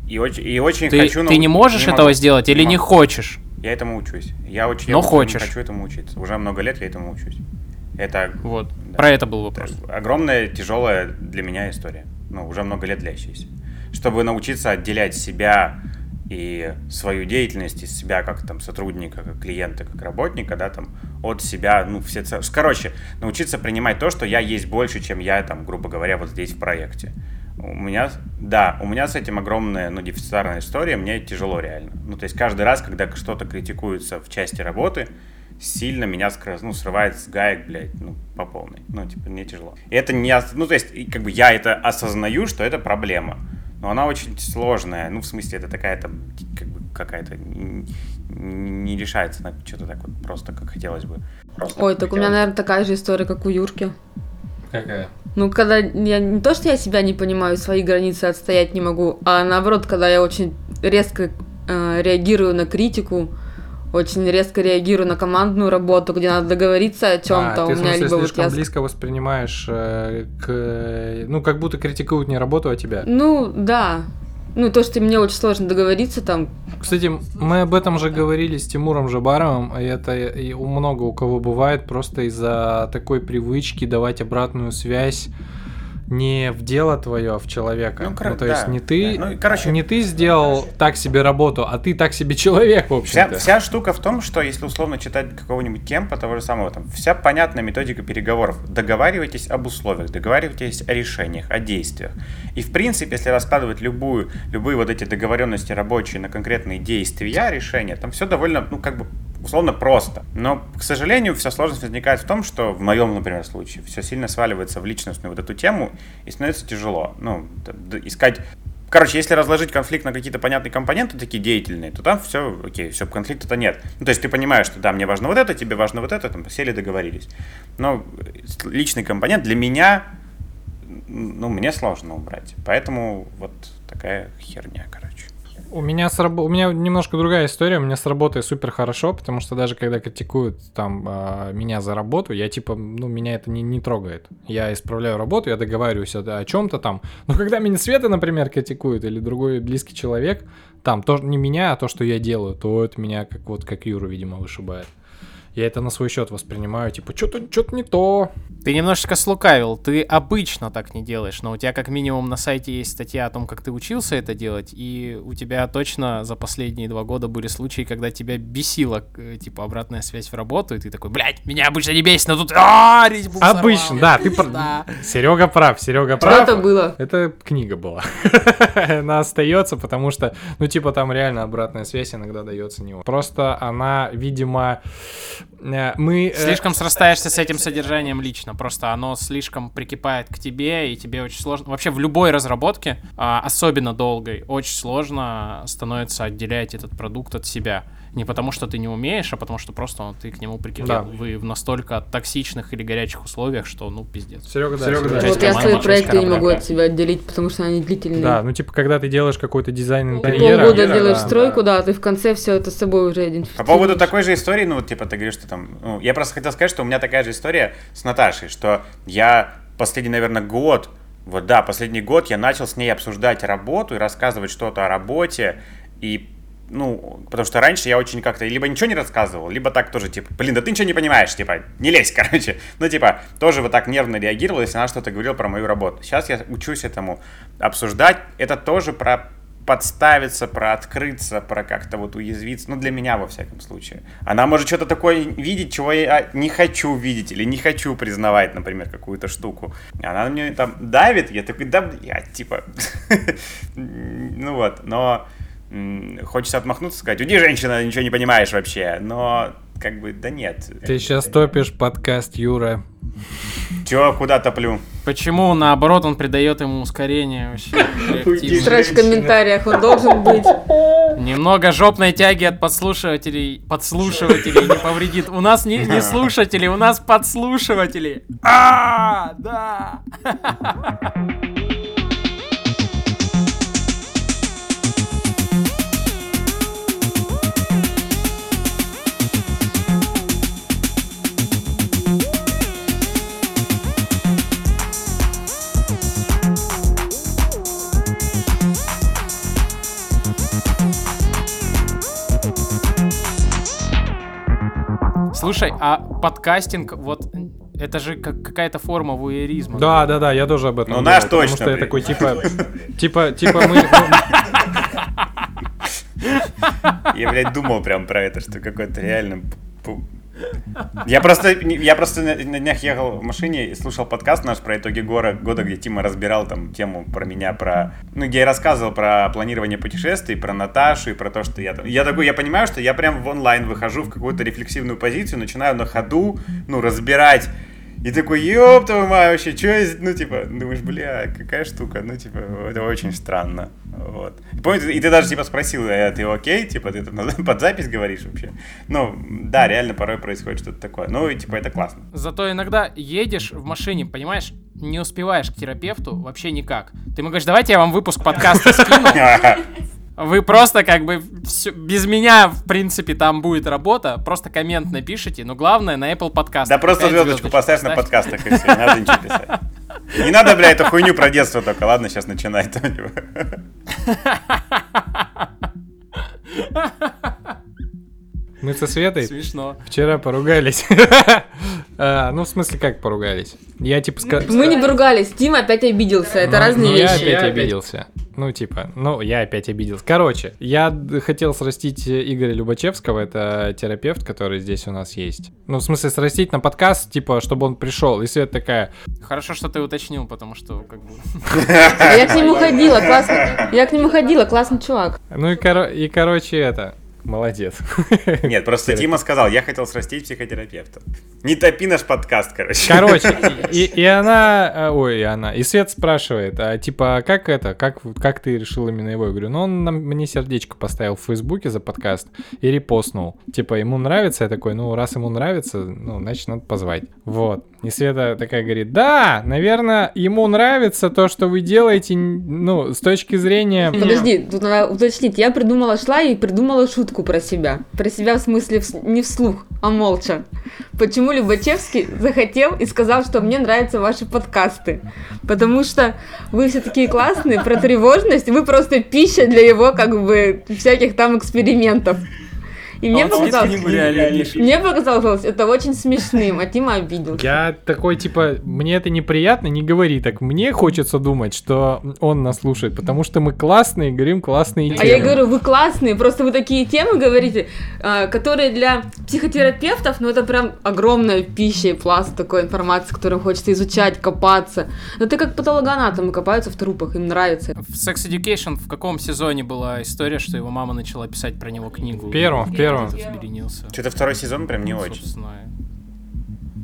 и очень, и очень ты, хочу... ты не можешь могу. этого сделать или не могу. хочешь? Я этому учусь. Я очень я Но очень хочешь. хочу этому учиться. Уже много лет я этому учусь. Это Вот, Да. про это был вопрос. Это огромная, тяжелая для меня история. Ну, уже много лет длящаяся. Чтобы научиться отделять себя и свою деятельность из себя как там сотрудника, как клиента, как работника, да, там, от себя, ну, все... Короче, научиться принимать то, что я есть больше, чем я, там, грубо говоря, вот здесь в проекте. У меня, да, у меня с этим огромная, ну, дефицитарная история, мне тяжело реально. Ну, то есть каждый раз, когда что-то критикуется в части работы, сильно меня ну, срывает с гаек, блядь, ну, по полной. Ну, типа, мне тяжело. И это не... Ну, то есть, как бы я это осознаю, что это проблема. Но она очень сложная. Ну, в смысле, это такая там, как бы, какая-то... Не решается на что-то так вот просто, как хотелось бы. Просто Ой, так у меня, хотелось. наверное, такая же история, как у Юрки. Какая? Ну, когда я не то, что я себя не понимаю, свои границы отстоять не могу, а наоборот, когда я очень резко э, реагирую на критику, очень резко реагирую на командную работу, где надо договориться о чем-то. А, ты, у в меня смысле, либо вот слишком я... близко воспринимаешь э, к... Ну, как будто критикуют не работу, а тебя. Ну, да. Ну, то, что мне очень сложно договориться там. Кстати, мы об этом же говорили с Тимуром Жабаровым, и это и у много у кого бывает просто из-за такой привычки давать обратную связь не в дело твое, а в человека. Ну, Ну, кор- то есть да, не ты, да. Ну, короче- не ты сделал так себе работу, а ты так себе <laughs> человек, в Вся, общем-то. вся штука в том, что если условно читать какого-нибудь темпа, того же самого, там, вся понятная методика переговоров. Договаривайтесь об условиях, договаривайтесь о решениях, о действиях. И, в принципе, если раскладывать любую, любые вот эти договоренности рабочие на конкретные действия, решения, там все довольно, ну, как бы, условно просто. Но, к сожалению, вся сложность возникает в том, что в моем, например, случае все сильно сваливается в личностную вот эту тему, и становится тяжело. Ну, искать Короче, если разложить конфликт на какие-то понятные компоненты, такие деятельные, то там все, окей, все, конфликта-то нет. Ну, то есть ты понимаешь, что да, мне важно вот это, тебе важно вот это, там, сели, договорились. Но э, личный компонент для меня, ну, мне сложно убрать. Поэтому вот такая херня, короче. У меня, с рабо- у меня немножко другая история. У меня с работой супер хорошо, потому что даже когда критикуют там а, меня за работу, я типа, ну, меня это не, не трогает. Я исправляю работу, я договариваюсь о, о чем-то там. Но когда меня Света, например, критикует, или другой близкий человек, там, тоже не меня, а то, что я делаю, то это меня как вот как Юру, видимо, вышибает. Я это на свой счет воспринимаю, типа, что-то что не то. Ты немножечко слукавил, ты обычно так не делаешь, но у тебя как минимум на сайте есть статья о том, как ты учился это делать, и у тебя точно за последние два года были случаи, когда тебя бесила, э, типа, обратная связь в работу, и ты такой, блядь, меня обычно не бесит, но тут, а, Обычно, взорвал». да, ты. Серега прав, Серега Что прав. это было? Это книга была. <laughs> она остается, потому что, ну, типа, там реально обратная связь иногда дается не. Просто она, видимо, мы... э, Слишком срастаешься с этим содержанием лично, просто оно слишком прикипает к тебе, и тебе очень сложно... Вообще в любой разработке, а, особенно долгой, очень сложно становится отделять этот продукт от себя. Не потому, что ты не умеешь, а потому, что просто ты к нему прикипел. Да. Вы в настолько токсичных или горячих условиях, что, ну, пиздец. Серега, да, Серега, да. Вот я свои проекты не могу от себя отделить, потому что они длительные. Да, ну, типа, когда ты делаешь какой-то дизайн Ты интерьера... полгода да, делаешь да, стройку, да. да, ты в конце все это с собой уже идентифицируешь. По поводу такой же истории, ну, вот, типа, ты говоришь, что там... ну, я просто хотел сказать, что у меня такая же история с Наташей, что я последний, наверное, год, вот да, последний год я начал с ней обсуждать работу и рассказывать что-то о работе, и ну, потому что раньше я очень как-то либо ничего не рассказывал, либо так тоже, типа, блин, да ты ничего не понимаешь, типа, не лезь, <laughs> короче. Ну, типа, тоже вот так нервно реагировал, если она что-то говорила про мою работу. Сейчас я учусь этому обсуждать. Это тоже про подставиться, про открыться, про как-то вот уязвиться. Ну, для меня, во всяком случае. Она может что-то такое видеть, чего я не хочу видеть или не хочу признавать, например, какую-то штуку. Она на мне там давит, я такой, да, блядь, типа. <laughs> Ну вот, но хочется отмахнуться, сказать, уйди, женщина, ничего не понимаешь вообще. Но, как бы, да нет. Ты сейчас топишь подкаст Юра. Чё, куда топлю? Почему, наоборот, он придает ему ускорение вообще? <laughs> Сразу в комментариях он должен быть. <laughs> Немного жопной тяги от подслушивателей, подслушивателей не повредит. У нас не, не <laughs> слушатели, у нас подслушиватели. А, да. Слушай, а подкастинг, вот это же как какая-то форма вуэризма. Да, да, да, я тоже об этом Ну, наш потому точно, что я такой, типа, типа, типа мы... Я, блядь, думал прям про это, что какой-то реально... Я просто, я просто на, днях ехал в машине и слушал подкаст наш про итоги гора, года, где Тима разбирал там тему про меня, про... Ну, где я рассказывал про планирование путешествий, про Наташу и про то, что я там... Я такой, я понимаю, что я прям в онлайн выхожу в какую-то рефлексивную позицию, начинаю на ходу, ну, разбирать и такой, ёб твою мать, вообще, что я... з-» Ну, типа, думаешь, бля, какая штука, ну, типа, это очень странно, вот. И Помню, и ты даже, типа, спросил, э, ты окей, типа, ты это <laughs> под запись говоришь вообще? Ну, да, реально порой происходит что-то такое, ну, и, типа, это классно. Зато иногда едешь в машине, понимаешь, не успеваешь к терапевту вообще никак. Ты ему говоришь, давайте я вам выпуск подкаста скину. <laughs> <laughs> Вы просто как бы всё- без меня, в принципе, там будет работа. Просто коммент напишите. Но главное на Apple подкаст. Да просто звездочку поставь на подкастах, и все, не надо ничего писать. <laughs> Не надо, бля, эту хуйню про детство только, ладно, сейчас начинай. типа. <laughs> Мы со Светой Смешно. вчера поругались. <laughs> А, Ну, в смысле, как поругались? Я типа сказал... Мы не поругались, Тима опять обиделся, это разные Ну, Я вещи. опять обиделся. Ну, типа, ну, я опять обиделся. Короче, я д- хотел срастить э, Игоря Любачевского, это терапевт, который здесь у нас есть. Ну, в смысле, срастить на подкаст, типа, чтобы он пришел. И Свет такая, Хорошо, что ты уточнил, потому что как бы... Я к нему ходила, классный. Я к нему ходила, классный чувак. ну и, коро- и короче, это, молодец. Нет, просто Тима сказал, я хотел срастить психотерапевта. Не топи наш подкаст, короче. Короче, <laughs> и, и она, э, ой, и она, и Свет спрашивает, а типа, а как это, как, как ты решил именно его? Я говорю, ну он нам, мне сердечко поставил в Фейсбуке за подкаст и репостнул. Типа, ему нравится, я такой, ну раз ему нравится, ну, значит, надо позвать. Вот. И Света такая говорит, да, наверное, ему нравится то, что вы делаете, ну, с точки зрения... Подожди, тут надо уточнить. Я придумала, шла и придумала шутку про себя. Про себя в смысле не вслух, а молча. Почему Любачевский захотел и сказал, что мне нравятся ваши подкасты? Потому что вы все такие классные, про тревожность, вы просто пища для его, как бы, всяких там экспериментов. И мне Он сидит показалось, книгу реально пишет. мне показалось это очень смешным, а Тима обиделся. Я такой, типа, мне это неприятно, не говори так. Мне хочется думать, что он нас слушает, потому что мы классные, говорим классные А я темы. говорю, вы классные, просто вы такие темы говорите, а, которые для психотерапевтов, ну это прям огромная пища и пласт такой информации, которую хочется изучать, копаться. Но ты как патологоанатомы копаются в трупах, им нравится. В Sex Education в каком сезоне была история, что его мама начала писать про него книгу? В первом, в первом. Взбеленился. Что-то второй сезон прям не Ну, очень.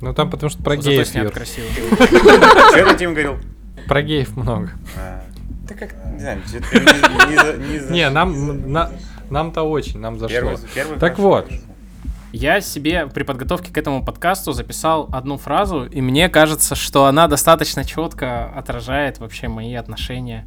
Ну там потому что про геев. <laughs> Что это Тим говорил? Про геев много. А, Да как, не знаю, не, нам, на- нам-то очень, нам зашло. Так вот. Я себе при подготовке к этому подкасту записал одну фразу, и мне кажется, что она достаточно четко отражает вообще мои отношения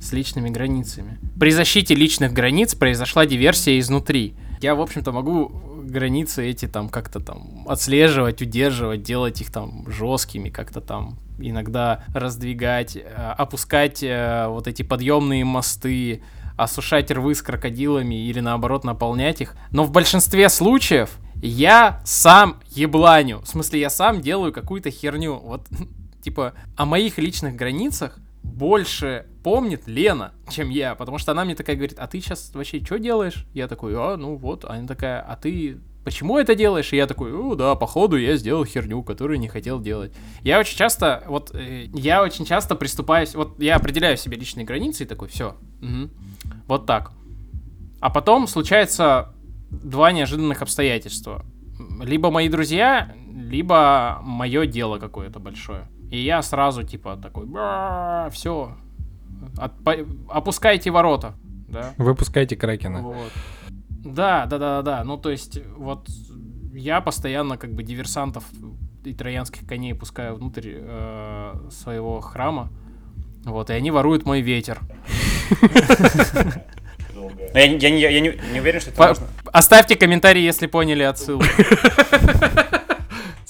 с личными границами. При защите личных границ произошла диверсия изнутри. Я, в общем-то, могу границы эти там как-то там отслеживать, удерживать, делать их там жесткими, как-то там иногда раздвигать, э, опускать э, вот эти подъемные мосты, осушать рвы с крокодилами или наоборот наполнять их. Но в большинстве случаев я сам ебланю. В смысле, я сам делаю какую-то херню. Вот, <laughs> типа, о моих личных границах больше помнит Лена, чем я, потому что она мне такая говорит, а ты сейчас вообще что делаешь? Я такой, а, ну вот, она такая, а ты почему это делаешь? И я такой, ну да, походу я сделал херню, которую не хотел делать. Я очень часто, вот, э, я очень часто приступаюсь, вот я определяю себе личные границы и такой, все, вот так. А потом случается два неожиданных обстоятельства. Либо мои друзья, либо мое дело какое-то большое. И я сразу типа такой, все, опускайте ворота, да. Выпускайте Кракена. Вот. Да, да, да, да, да. Ну, то есть, вот я постоянно как бы диверсантов и троянских коней пускаю внутрь э, своего храма. Вот, и они воруют мой ветер. <laughs> Я, не- уверен, что это можно. Оставьте комментарий, если поняли отсылку. <laughs>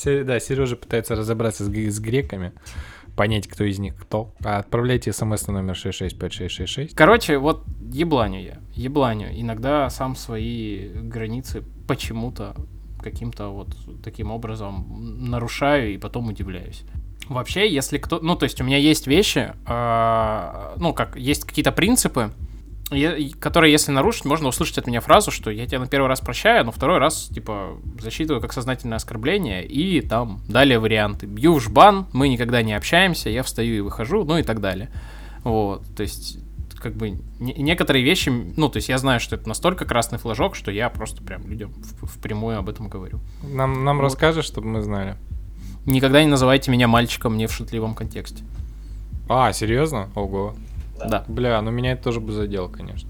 Да, Сережа пытается разобраться с, с греками, понять, кто из них кто. А отправляйте смс на номер 6656666. Короче, вот ебланю я, ебланю. Иногда сам свои границы почему-то каким-то вот таким образом нарушаю и потом удивляюсь. Вообще, если кто... Ну, то есть у меня есть вещи, а, ну, как, есть какие-то принципы, которые, если нарушить, можно услышать от меня фразу, что я тебя на первый раз прощаю, но второй раз, типа, засчитываю как сознательное оскорбление, и там далее варианты. Бью в жбан, мы никогда не общаемся, я встаю и выхожу, ну и так далее. Вот, то есть, как бы, не- некоторые вещи, ну, то есть я знаю, что это настолько красный флажок, что я просто прям людям в- впрямую об этом говорю. Нам, нам Вот. расскажешь, чтобы мы знали. Никогда не называйте меня мальчиком не в шутливом контексте. А, серьезно? Ого. Да. Бля, ну меня это тоже бы задело, конечно.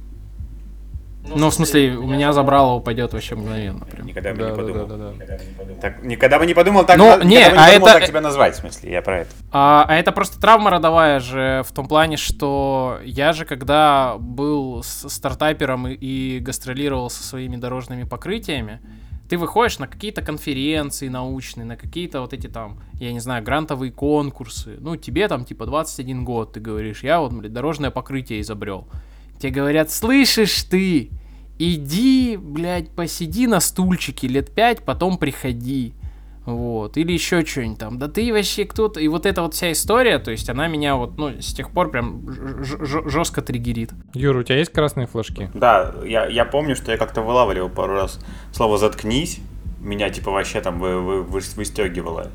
Ну, в смысле, у меня забрало упадет вообще мгновенно. Прям. Никогда бы Да, не подумал. да, да, да. Так, никогда бы не подумал так, Ну, не, а подумал это- так тебя назвать, в смысле, я про это. А, а это просто травма родовая же в том плане, что я же когда был с стартапером и, и гастролировал со своими дорожными покрытиями, ты выходишь на какие-то конференции научные, на какие-то вот эти там, я не знаю, грантовые конкурсы. Ну, тебе там типа 21 год, ты говоришь, я вот, блядь, дорожное покрытие изобрел. Тебе говорят, слышишь ты, иди, блядь, посиди на стульчике лет пять, потом приходи. Вот, или еще что-нибудь там. Да ты вообще кто-то. И вот эта вот вся история, то есть она меня вот, ну, с тех пор прям жестко триггерит. Юра, у тебя есть красные флажки? Да, я, я помню, что я как-то вылавливал пару раз слово «заткнись». Меня типа вообще там вы, вы, вы, выстегивало.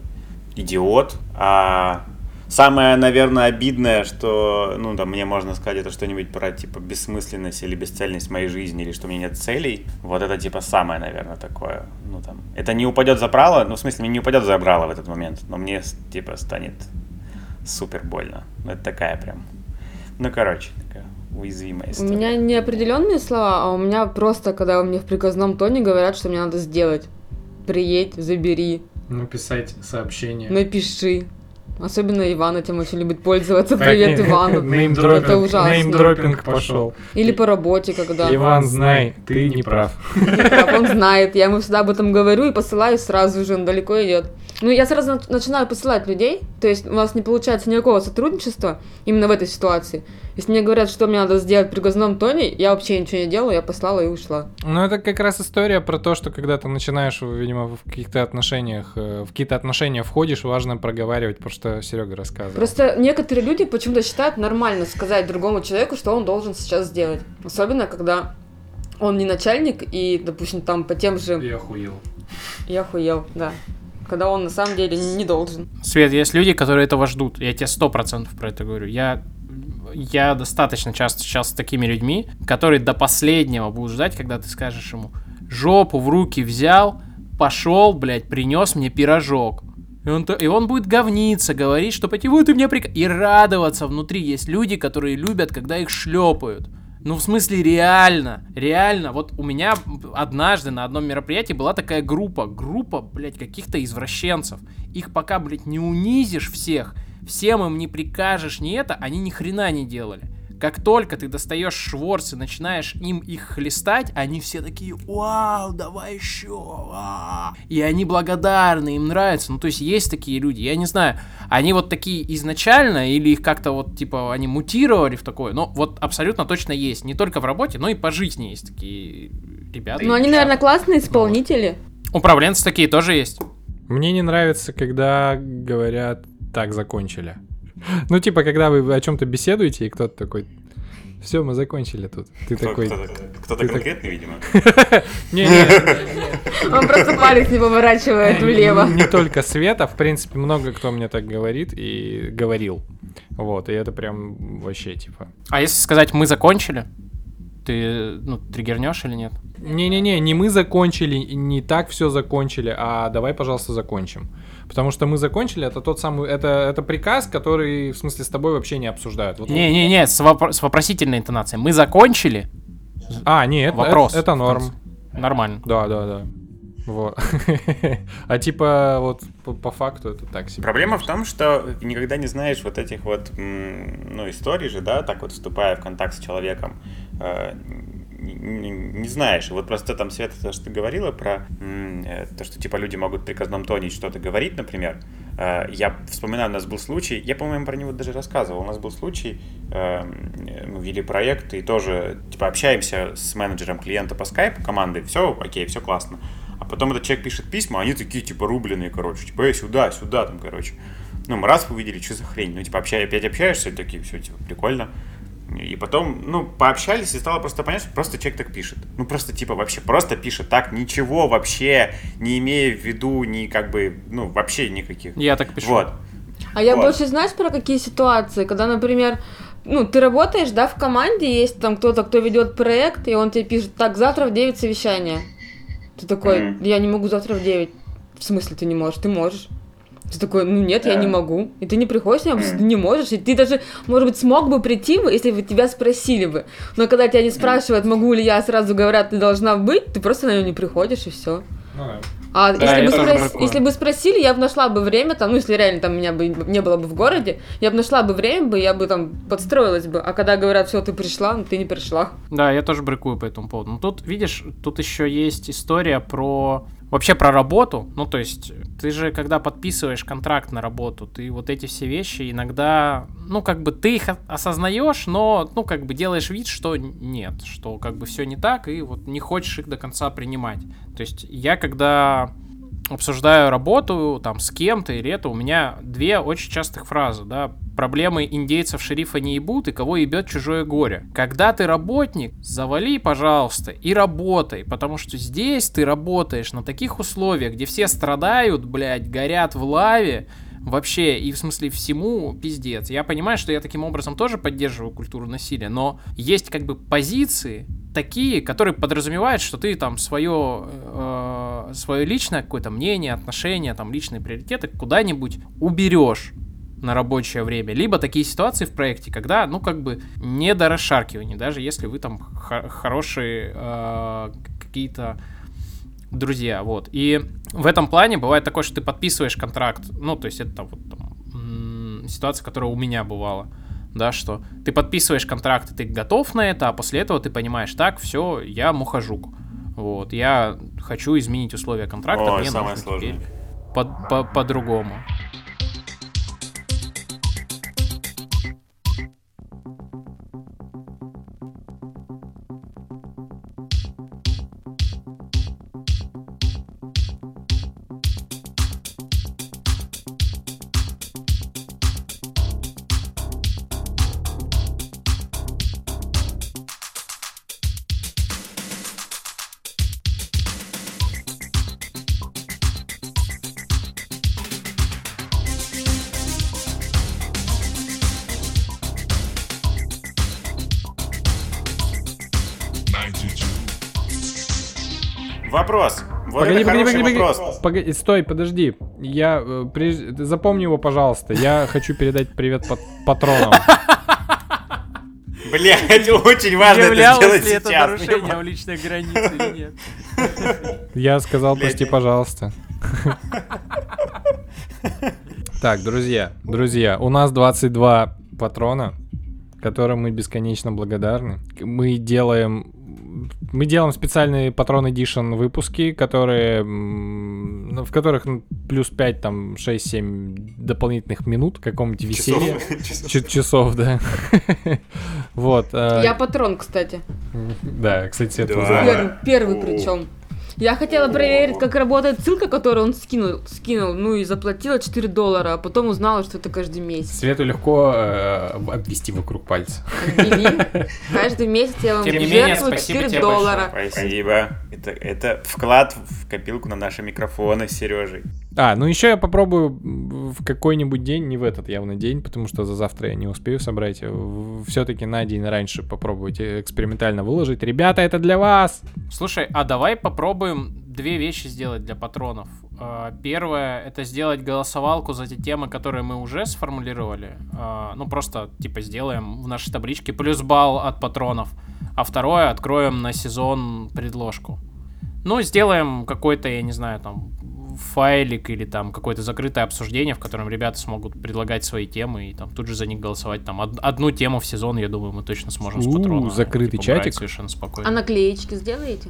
Идиот. А Самое, наверное, обидное, что, ну, да, мне можно сказать, это что-нибудь про, типа, бессмысленность или бесцельность моей жизни, или что у меня нет целей. Вот это, типа, самое, наверное, такое. Ну, там, это не упадет за брало, ну, в смысле, мне не упадет за брало в этот момент, но мне, типа, станет супер больно. Ну, это такая прям, ну, короче, такая уязвимая история. У меня не определенные слова, а у меня просто, когда мне в приказном тоне говорят, что мне надо сделать. Приедь, забери. Написать сообщение. Напиши. Особенно Иван этим очень любит пользоваться. Привет, Иван. Это ужасно. Неймдропинг пошел. Или по работе, когда... Иван, знай, ты не прав. Он знает. Я ему всегда об этом говорю и посылаю сразу же, он далеко идет. Ну, я сразу начинаю посылать людей, то есть у нас не получается никакого сотрудничества именно в этой ситуации. Если мне говорят, что мне надо сделать при газном тоне, я вообще ничего не делаю, я послала и ушла. Ну, это как раз история про то, что когда ты начинаешь, видимо, в каких-то отношениях, э, в какие-то отношения входишь, важно проговаривать, потому что Серега рассказывал. Просто некоторые люди почему-то считают нормально сказать другому человеку, что он должен сейчас сделать. Особенно, когда он не начальник, и, допустим, там по тем же... Я охуел. Я охуел, да когда он на самом деле не должен. Свет, есть люди, которые этого ждут. Я тебе сто процентов про это говорю. Я я достаточно часто сейчас с такими людьми, которые до последнего будут ждать, когда ты скажешь ему, жопу в руки взял, пошел, блядь, принес мне пирожок. И он, и он будет говниться, говорить, что вот ты мне прик... И радоваться внутри. Есть люди, которые любят, когда их шлепают. Ну, в смысле, реально, реально. Вот у меня однажды на одном мероприятии была такая группа, группа, блядь, каких-то извращенцев. Их пока, блядь, не унизишь всех, всем им не прикажешь ни это, они ни хрена не делали. Как только ты достаешь шворц и начинаешь им их хлестать, они все такие, вау, давай еще, вау. И они благодарны, им нравится. Ну, то есть есть такие люди, я не знаю, они вот такие изначально или их как-то вот, типа, они мутировали в такое, но вот абсолютно точно есть. Не только в работе, но и по жизни есть такие ребята. Ну, они, наверное, классные исполнители. Управленцы такие тоже есть. Мне не нравится, когда говорят так закончили. <laughs> Ну, типа, когда вы о чем-то беседуете, и кто-то такой, все, мы закончили тут. Ты кто, такой... Кто-то, кто-то конкретный, видимо. <laughs> Не-не. <laughs> Он просто палец не поворачивает влево. Не только Света, в принципе, много кто мне так говорит и говорил. Вот, и это прям вообще, типа... А если сказать «мы закончили», ты, ну, триггернешь или нет? Не-не-не, не мы закончили, не так все закончили, а давай, пожалуйста, закончим. Потому что мы закончили, это тот самый, это, это приказ, который, в смысле, с тобой вообще не обсуждают. Не-не-не, с, вопро- с вопросительной интонацией. Мы закончили? А, нет, Вопрос. Это, это норм. Нормально. Да, да, да. Вот. <laughs> а типа вот по, по факту это так себе. Проблема в том, что никогда не знаешь вот этих вот ну, историй же, да, так вот вступая в контакт с человеком, э, не, не знаешь. Вот просто там, Света, то, что ты говорила про э, то, что типа люди могут в приказном тоне что-то говорить, например. Э, я вспоминаю, у нас был случай, я, по-моему, про него даже рассказывал. У нас был случай, э, мы вели проект и тоже типа общаемся с менеджером клиента по скайпу команды, все окей, все классно. А потом этот человек пишет письма, они такие типа рубленые, короче, типа, эй, сюда, сюда, там, короче. Ну, мы раз увидели, что за хрень. Ну, типа, общай, опять общаешься, такие, все, типа, прикольно. И потом, ну, пообщались, и стало просто понятно, что просто человек так пишет. Ну, просто, типа, вообще, просто пишет так, ничего вообще не имея в виду, ни как бы, ну, вообще никаких. Я так пишу. Вот. А я вот. больше знаешь про какие ситуации, когда, например, ну, ты работаешь, да, в команде, есть там кто-то, кто ведет проект, и он тебе пишет, так, завтра в 9 совещание. Ты такой, mm-hmm. я не могу завтра в 9. В смысле ты не можешь? Ты можешь. Ты такой, ну нет, я не могу. И ты не приходишь, ты <clears throat> не можешь. И ты даже, может быть, смог бы прийти, если бы тебя спросили бы. Но когда тебя не спрашивают, могу ли я, сразу говорят, ты должна быть, ты просто на нее не приходишь, и все. Ну, да. А да, если, бы спрос... если бы спросили, я бы нашла бы время, там, ну, если реально там меня бы не было бы в городе, я бы нашла бы время, бы, я бы там подстроилась бы. А когда говорят, все, ты пришла, ну, ты не пришла. Да, я тоже брыкую по этому поводу. Но тут, видишь, тут еще есть история про вообще про работу, ну, то есть, ты же, когда подписываешь контракт на работу, ты вот эти все вещи иногда, ну, как бы ты их осознаешь, но, ну, как бы делаешь вид, что нет, что как бы все не так, и вот не хочешь их до конца принимать. То есть, я когда обсуждаю работу там с кем-то или это, у меня две очень частых фразы, да, проблемы индейцев шерифа не ебут и кого ебет чужое горе. Когда ты работник, завали, пожалуйста, и работай, потому что здесь ты работаешь на таких условиях, где все страдают, блядь, горят в лаве, вообще, и в смысле всему пиздец. Я понимаю, что я таким образом тоже поддерживаю культуру насилия, но есть как бы позиции такие, которые подразумевают, что ты там свое, э, свое личное какое-то мнение, отношение, там личные приоритеты куда-нибудь уберешь на рабочее время, либо такие ситуации в проекте, когда, ну, как бы, не до расшаркивания, даже если вы там хорошие э, какие-то друзья, вот. И в этом плане бывает такое, что ты подписываешь контракт, ну, то есть это вот там, ситуация, которая у меня бывала, да, что ты подписываешь контракт, и ты готов на это, а после этого ты понимаешь, так, все, я мухожук, вот, я хочу изменить условия контракта, Ой, мне нужно сложное. теперь по- по- по-другому. Погоди, это погоди, погоди, вопрос. погоди. Погоди, стой, подожди. Я э, прежде- ты запомни его, пожалуйста. Я хочу передать привет пат- патронам. Блять, очень важно это Являлось сделать ли это сейчас. нарушением личной границы или нет? Я сказал, Блядь, прости, я- пожалуйста. Так, друзья, друзья, у нас 22 патрона, которым мы бесконечно благодарны. Мы делаем мы делаем специальные патрон Edition выпуски, которые, ну, в которых ну, плюс 5, там, 6-7 дополнительных минут какого-нибудь веселья. Часов. <laughs> Часов, да. <laughs> Вот. э, Я патрон, кстати. Да, кстати, это. Первый, причем. Я хотела проверить, как работает ссылка, которую он скинул, скинул, ну и заплатила 4 доллара, а потом узнала, что это каждый месяц. Свету легко э, обвести вокруг пальца. Ввели. Каждый месяц я вам Тем не менее, жертвую спасибо 4 тебе доллара. Спасибо. Это, это вклад в копилку на наши микрофоны с Сережей. А, ну еще я попробую в какой-нибудь день, не в этот явно день, потому что за завтра я не успею собрать. Все-таки на день раньше попробовать э, экспериментально выложить. Ребята, это для вас! Слушай, а давай попробуем две вещи сделать для патронов. А, Первое это сделать голосовалку за те темы, которые мы уже сформулировали. А, Ну просто типа сделаем в нашей табличке плюс балл от патронов. А второе откроем на сезон предложку. Ну, сделаем какой-то, я не знаю, там файлик или там какое-то закрытое обсуждение, в котором ребята смогут предлагать свои темы и там тут же за них голосовать. Там од- одну тему в сезон, я думаю, мы точно сможем с патрона закрытый типа, брать чатик. совершенно спокойно. А наклеечки сделаете?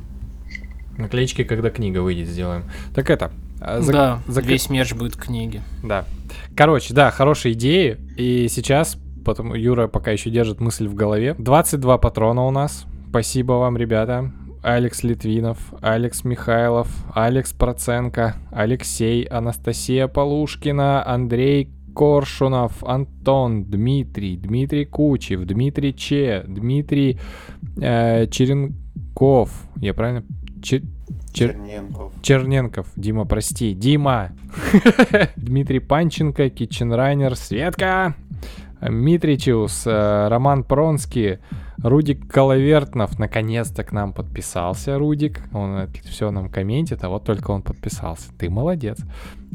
Наклеечки, когда книга выйдет, сделаем. Так это... а, зак- да, зак- весь мерч будет книги. Да. Короче, да, хорошие идеи. И сейчас, потому Юра пока еще держит мысль в голове. 22 патрона у нас. Спасибо вам, ребята. Алекс Литвинов, Алекс Михайлов, Алекс Проценко, Алексей, Анастасия Полушкина, Андрей Коршунов, Антон, Дмитрий, Дмитрий Кучев, Дмитрий Че, Дмитрий э, Черенков. Я правильно? Че- Чер- Черненков. Черненков, Дима, прости, Дима, <laughs> Дмитрий Панченко, Китченрайнер, Светка, Митричиус, э, Роман Пронский, Рудик Коловертнов, наконец-то к нам подписался, Рудик, он все нам комментит, а вот только он подписался, ты молодец.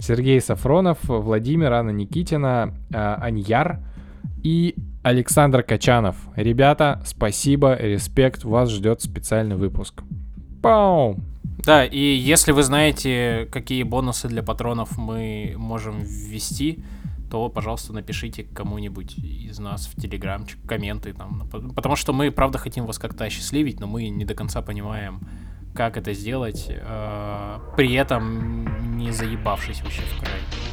Сергей Сафронов, Владимир, Анна Никитина, э, Аньяр и Александр Качанов. Ребята, спасибо, респект, вас ждет специальный выпуск. Пау! Да, и если вы знаете, какие бонусы для патронов мы можем ввести, то, пожалуйста, напишите кому-нибудь из нас в телеграмчик комменты там. Потому что мы, правда, хотим вас как-то осчастливить, но мы не до конца понимаем, как это сделать, э, при этом не заебавшись вообще в край.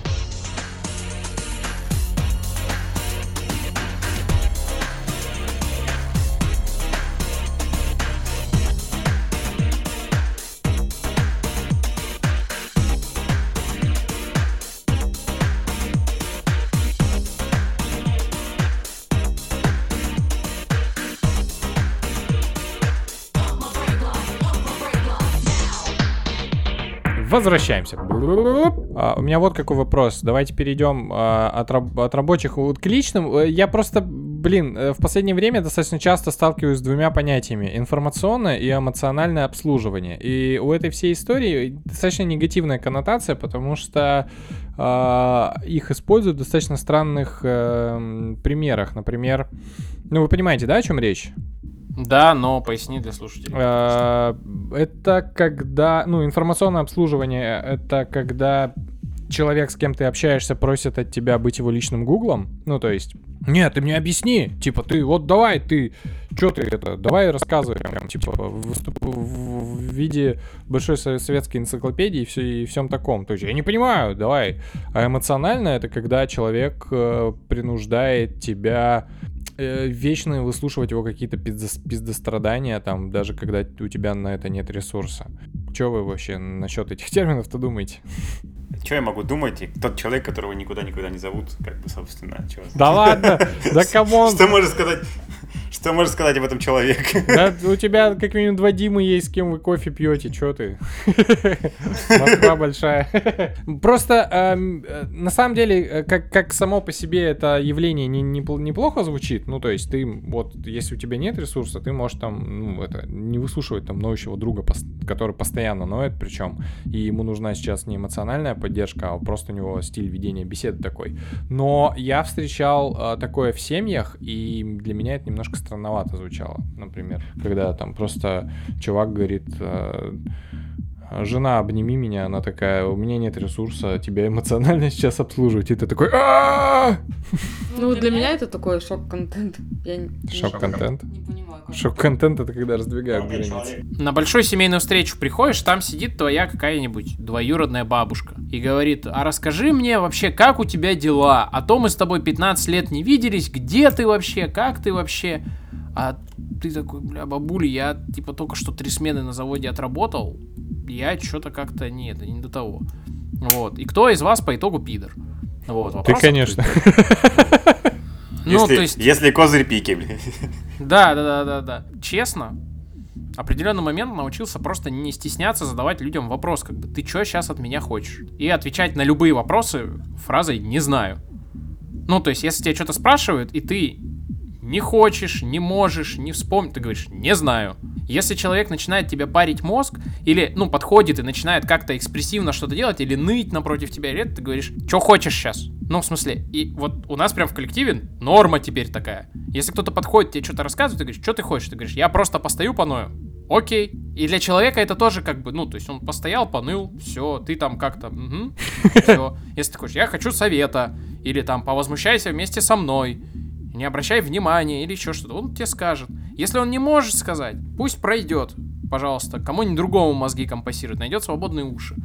Возвращаемся. А, у меня вот какой вопрос. Давайте перейдем а, от, раб- от рабочих вот к личным. Э, Я просто, блин, э, в последнее время достаточно часто сталкиваюсь с двумя понятиями. Информационное и эмоциональное обслуживание. И у этой всей истории достаточно негативная коннотация, потому что а, их используют в достаточно странных эм, примерах. Например, ну вы понимаете, да, о чем речь? Да, но поясни для слушателей. Э, Это когда, ну, информационное обслуживание, это когда человек, с кем ты общаешься, просит от тебя быть его личным гуглом. Ну, то есть, нет, ты мне объясни, типа, ты, вот давай, ты, что ты это, давай рассказывай, прям, типа, выступ, в, в виде большой со- советской энциклопедии и, все, и всем таком. То есть, я не понимаю, давай. А эмоционально это когда человек э, принуждает тебя э, вечно выслушивать его какие-то пиздос- пиздострадания, там, даже когда у тебя на это нет ресурса. Че вы вообще насчет этих <laughs> терминов-то думаете? Что я могу думать? И Тот человек, которого никуда-никуда не зовут, как бы, собственно, чё? Да ладно, <laughs> да come on, Что можно сказать? Что можно сказать об этом человеке? да у тебя как минимум два Димы есть, с кем вы кофе пьете, че ты? Москва большая. Просто, эм, э, на самом деле, э, как, как само по себе это явление не, не- неплохо звучит, ну, то есть ты, вот, если у тебя нет ресурса, ты можешь там, ну, это, не выслушивать там ноющего друга, который постоянно ноет, причем, и ему нужна сейчас не эмоциональная поддержка, а просто у него стиль ведения беседы такой. Но я встречал э, такое в семьях, и для меня это немножко странновато звучало, например, когда там просто чувак говорит... Жена, обними меня, она такая, у меня нет ресурса, тебя эмоционально <laughs> сейчас обслуживать. И ты такой, «А-а-а!» Ну, для меня это такой шок-контент. Я не- Шок-контент. Не понимаю, как. Шок-контент это когда раздвигают границы. На большую семейную встречу приходишь, там сидит твоя какая-нибудь двоюродная бабушка и говорит, а расскажи мне вообще, как у тебя дела? А то мы с тобой 15 лет не виделись, где ты вообще, как ты вообще? А ты такой, бля, бабуля, я типа только что три смены на заводе отработал, я что-то как-то не, это не до того. Вот. И кто из вас по итогу пидор? Вот, Ты, конечно. <laughs> Ну, если, то есть, если козырь пики, блин. да, да, да, да, да. Честно, определенный момент научился просто не стесняться задавать людям вопрос, как бы, ты что сейчас от меня хочешь? И отвечать на любые вопросы фразой «не знаю». Ну, то есть, если тебя что-то спрашивают, и ты не хочешь, не можешь, не вспомнить, ты говоришь «не знаю». Если человек начинает тебе парить мозг, или, ну, подходит и начинает как-то экспрессивно что-то делать, или ныть напротив тебя, или это, ты говоришь «что хочешь сейчас?» Ну, в смысле, и вот у нас прям в коллективе норма теперь такая. Если кто-то подходит, тебе что-то рассказывает, ты говоришь «что ты хочешь?» Ты говоришь «я просто постою, поною». Окей. И для человека это тоже как бы, ну, то есть он постоял, поныл, все, ты там как-то, все. <laughs> Если ты хочешь, я хочу совета, или там повозмущайся вместе со мной, не обращай внимания, или еще что-то, он тебе скажет. Если он не может сказать, пусть пройдет, пожалуйста, кому-нибудь другому мозги компасирует, найдет свободные уши.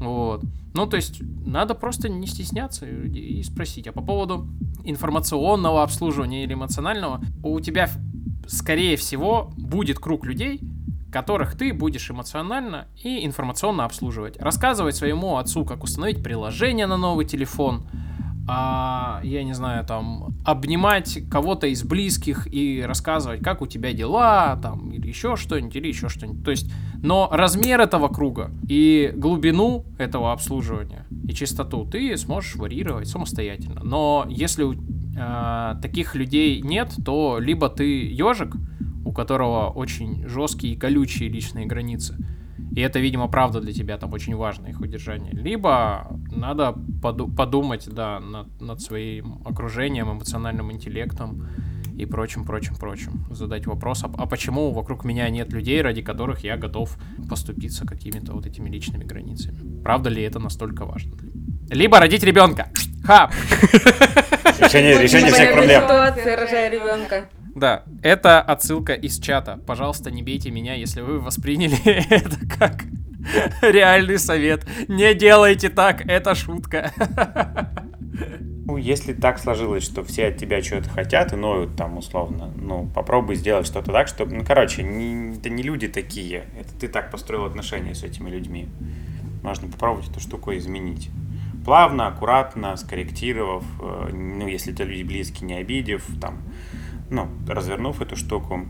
Вот. Ну, то есть, надо просто не стесняться и спросить. А по поводу информационного обслуживания или эмоционального, у тебя, скорее всего, будет круг людей, которых ты будешь эмоционально и информационно обслуживать. Рассказывать своему отцу, как установить приложение на новый телефон, а, я не знаю, там, обнимать кого-то из близких и рассказывать, как у тебя дела, там, или еще что-нибудь, или еще что-нибудь. То есть, но размер этого круга и глубину этого обслуживания и чистоту ты сможешь варьировать самостоятельно. Но если а, таких людей нет, то либо ты ежик, у которого очень жесткие и колючие личные границы, и это, видимо, правда для тебя там очень важно их удержание. Либо надо поду- подумать, да, над, над своим окружением, эмоциональным интеллектом и прочим, прочим, прочим. Задать вопрос, а, а почему вокруг меня нет людей, ради которых я готов поступиться какими-то вот этими личными границами? Правда ли это настолько важно? Либо родить ребенка. Ха! Решение, решение всех проблем. ситуация, рожая ребенка. Да, это отсылка из чата. Пожалуйста, не бейте меня, если вы восприняли <laughs> это как реальный совет. Не делайте так, это шутка. Ну, если так сложилось, что все от тебя что-то хотят и ноют там условно, ну, попробуй сделать что-то так, чтобы, ну, короче, не, это не люди такие, это ты так построил отношения с этими людьми. Можно попробовать эту штуку изменить. Плавно, аккуратно, скорректировав, э, ну, если это люди близкие, не обидев, там, ну, развернув эту штуку,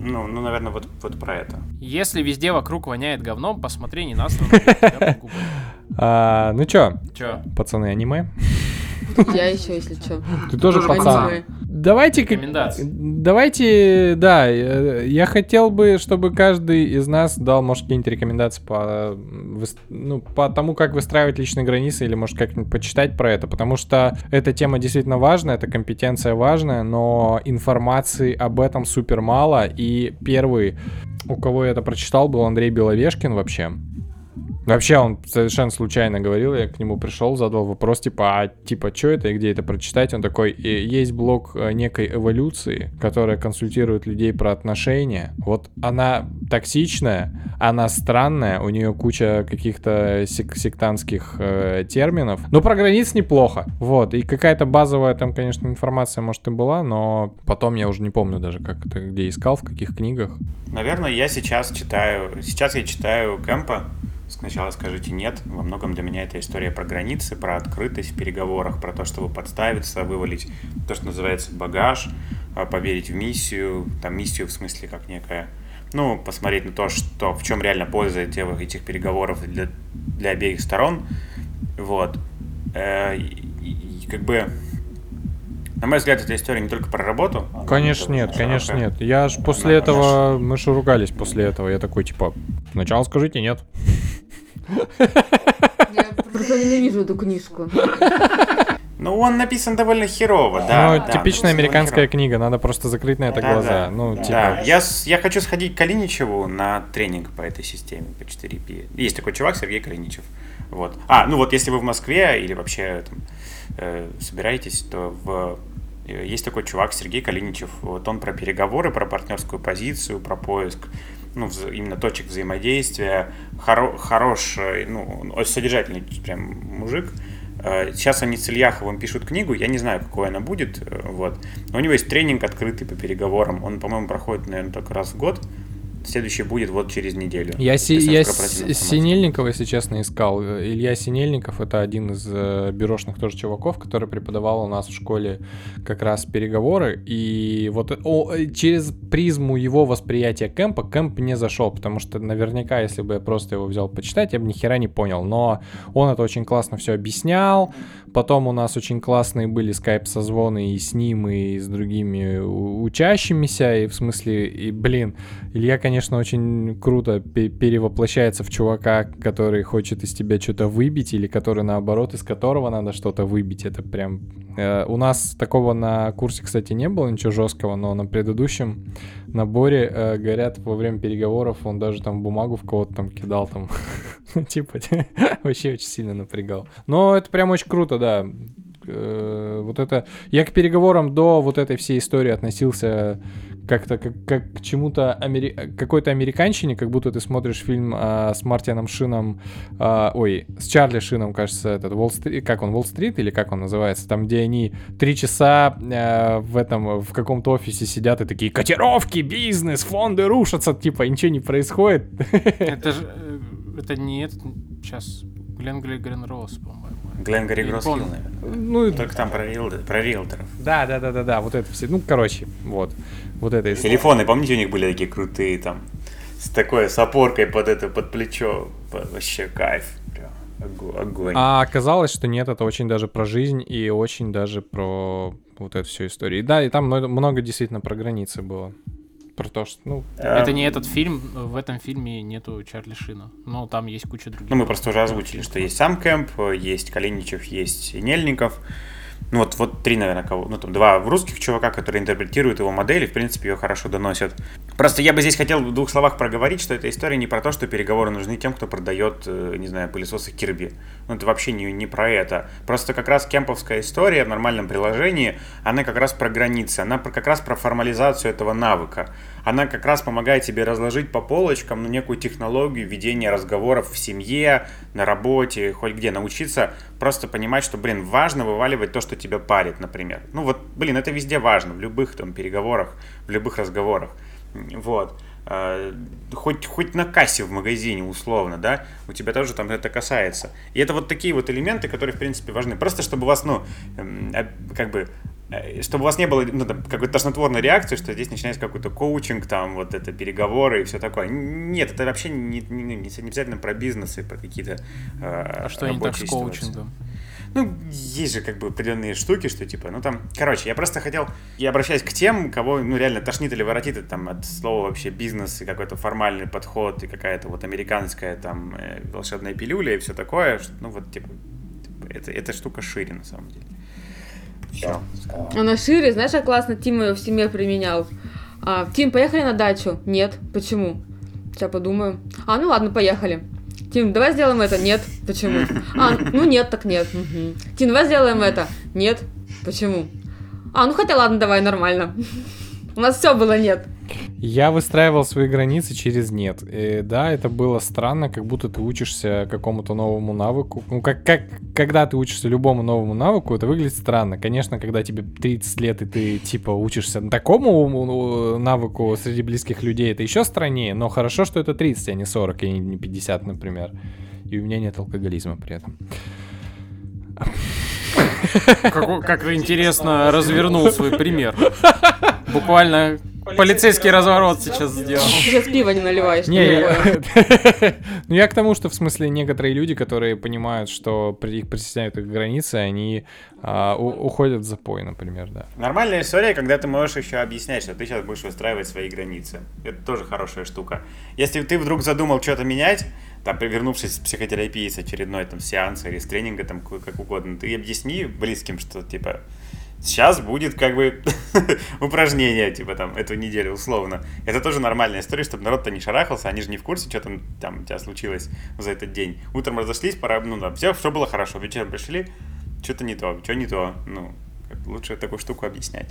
ну, ну, наверное, вот, вот про это. Если везде вокруг воняет говном, посмотри не нас, <laughs> а, Ну чё? Чё? Пацаны, аниме? Я еще, если что. Ты тоже пацан. Давайте, давайте, да, э, я хотел бы, чтобы каждый из нас дал, может, какие-нибудь рекомендации по, ну, по тому, как выстраивать личные границы, или, может, как-нибудь почитать про это, потому что эта тема действительно важная, эта компетенция важная, но информации об этом супер мало, и первый, у кого я это прочитал, был Андрей Беловешкин вообще. Вообще он совершенно случайно говорил, я к нему пришел, задал вопрос, типа, а типа, что это и где это прочитать? Он такой, есть блог э, некой эволюции, которая консультирует людей про отношения. Вот она токсичная, она странная, у нее куча каких-то сек сектантских э, терминов. Но про границ неплохо. Вот, и какая-то базовая там, конечно, информация, может, и была, но потом я уже не помню даже, как это, где искал, в каких книгах. Наверное, я сейчас читаю, сейчас я читаю Кэмпа, Сначала скажите нет. Во многом для меня это история про границы, про открытость в переговорах, про то, чтобы подставиться, вывалить то, что называется багаж, а, поверить в миссию, там миссию в смысле как некая, ну, посмотреть на то, что, в чем реально польза этих, этих переговоров для, для обеих сторон. Вот. Э, и, и, как бы на мой взгляд, эта история не только про работу. Конечно нет, конечно нет. Я ж после этого, мы же ругались после этого. Я такой, типа, сначала скажите нет. Я просто ненавижу эту книжку. Ну, он написан довольно херово, да. Ну, да, типичная американская книга, надо просто закрыть на это да, глаза. Да, ну, да. типа... Да. Я, я хочу сходить к Калиничеву на тренинг по этой системе, по 4P. Есть такой чувак, Сергей Калиничев. Вот. А, ну вот, если вы в Москве или вообще там, э, собираетесь, то в есть такой чувак Сергей Калиничев. Вот он про переговоры, про партнерскую позицию, про поиск ну, именно точек взаимодействия. Хоро, хорош, ну, очень содержательный прям мужик. Э, сейчас они с Ильяховым пишут книгу, я не знаю, какой она будет, э, вот. Но у него есть тренинг открытый по переговорам, он, по-моему, проходит, наверное, только раз в год. Следующий будет вот через неделю. Я, си, я Синельникова, если честно, искал. Илья Синельников — это один из э, бюрошных тоже чуваков, который преподавал у нас в школе как раз переговоры. И вот о, через призму его восприятия кемпа кемп не зашел, потому что наверняка, если бы я просто его взял почитать, я бы ни хера не понял. Но он это очень классно все объяснял. Потом у нас очень классные были скайп-созвоны и с ним, и с другими учащимися. И в смысле, и, блин, Илья, конечно, очень круто перевоплощается в чувака, который хочет из тебя что-то выбить, или который, наоборот, из которого надо что-то выбить. Это прям... Э, у нас такого на курсе, кстати, не было, ничего жесткого, но на предыдущем наборе, э, говорят, во время переговоров он даже там бумагу в кого-то там кидал, там, <laughs> типа, <laughs> вообще очень сильно напрягал. Но это прям очень круто, да э, вот это... Я к переговорам до вот этой всей истории относился как-то как, как к чему-то амери... какой-то американщине, как будто ты смотришь фильм а, с Мартином Шином, а, ой, с Чарли Шином, кажется, этот Уолл Стрит, как он, Уолл-стрит или как он называется, там, где они три часа а, в этом, в каком-то офисе сидят и такие, котировки, бизнес, фонды рушатся, типа, ничего не происходит. Это <laughs> же, э, это не этот, сейчас, Глен Глен Росс, по-моему. Гленгари Гроссхилл, наверное. Ну, Только там про, риэл, про риэлторов. Да, да, да, да, да, вот это все. Ну, короче, вот. Вот это история. Телефоны, помните, у них были такие крутые там, с такой, с опоркой под это, под плечо. Вообще кайф. Огонь. А оказалось, что нет, это очень даже про жизнь и очень даже про вот эту всю историю. И да, и там много, много действительно про границы было про то, что, ну... Это не этот фильм, в этом фильме нету Чарли Шина, но там есть куча других. Ну, мы просто уже озвучили, что есть сам Кэмп, есть Калиничев, есть Нельников, Ну вот, вот три, наверное, кого, ну там два русских чувака, которые интерпретируют его модель и, в принципе, ее хорошо доносят. Просто я бы здесь хотел в двух словах проговорить, что эта история не про то, что переговоры нужны тем, кто продает, э, не знаю, пылесосы Кирби. Ну это вообще не, не про это. Просто как раз кемповская история в нормальном приложении, она как раз про границы, она как раз про формализацию этого навыка она как раз помогает тебе разложить по полочкам ну, некую технологию ведения разговоров в семье, на работе, хоть где, научиться просто понимать, что, блин, важно вываливать то, что тебя парит, например. Ну вот, блин, это везде важно, в любых там переговорах, в любых разговорах. Вот. А, хоть, хоть на кассе в магазине, условно, да, у тебя тоже там это касается. И это вот такие вот элементы, которые, в принципе, важны. Просто чтобы у вас, ну, как бы Э, чтобы у вас не было ну, какой-то тошнотворной реакции, что здесь начинается какой-то коучинг, там, вот это переговоры и все такое. Нет, это вообще не, не, не, не обязательно про бизнес и про какие-то э, А что не так с коучингом? Ну, есть же как бы определенные штуки, что типа, ну там, короче, я просто хотел, я обращаюсь к тем, кого, ну, реально тошнит или воротит это, там от слова вообще бизнес и какой-то формальный подход и какая-то вот американская там э, волшебная пилюля и все такое, что, ну вот, типа, типа это, эта штука шире на самом деле. Все. Она шире, знаешь, как классно Тим ее в семье применял. А, Тим, поехали на дачу? Нет. Почему? Сейчас подумаю. А, ну ладно, поехали. Тим, давай сделаем это. Нет. Почему? А, ну нет, так нет. Угу. Тим, давай сделаем это. Нет. Почему? А, ну хотя ладно, давай, нормально. У нас все было нет. Я выстраивал свои границы через нет. И, да, это было странно, как будто ты учишься какому-то новому навыку. Ну, как, как, когда ты учишься любому новому навыку, это выглядит странно. Конечно, когда тебе 30 лет, и ты, типа, учишься такому навыку среди близких людей, это еще страннее. Но хорошо, что это 30, а не 40, и не 50, например. И у меня нет алкоголизма при этом. Как, как интересно развернул свой пример. Буквально Полицейский разворот сейчас сделал. Сейчас пиво не наливаешь. Не, <laughs> ну я к тому, что в смысле некоторые люди, которые понимают, что их притесняют их границы, они а, уходят в запой, например, да. Нормальная история, когда ты можешь еще объяснять, что ты сейчас будешь выстраивать свои границы. Это тоже хорошая штука. Если ты вдруг задумал что-то менять, там, вернувшись с психотерапии, с очередной там сеанса или с тренинга, там, как угодно, ты объясни близким, что, типа, сейчас будет как бы <laughs> упражнение, типа там, эту неделю условно. Это тоже нормальная история, чтобы народ-то не шарахался, они же не в курсе, что там, там у тебя случилось за этот день. Утром разошлись, пора, ну да, все, все было хорошо, вечером пришли, что-то не то, что не то, ну, лучше такую штуку объяснять.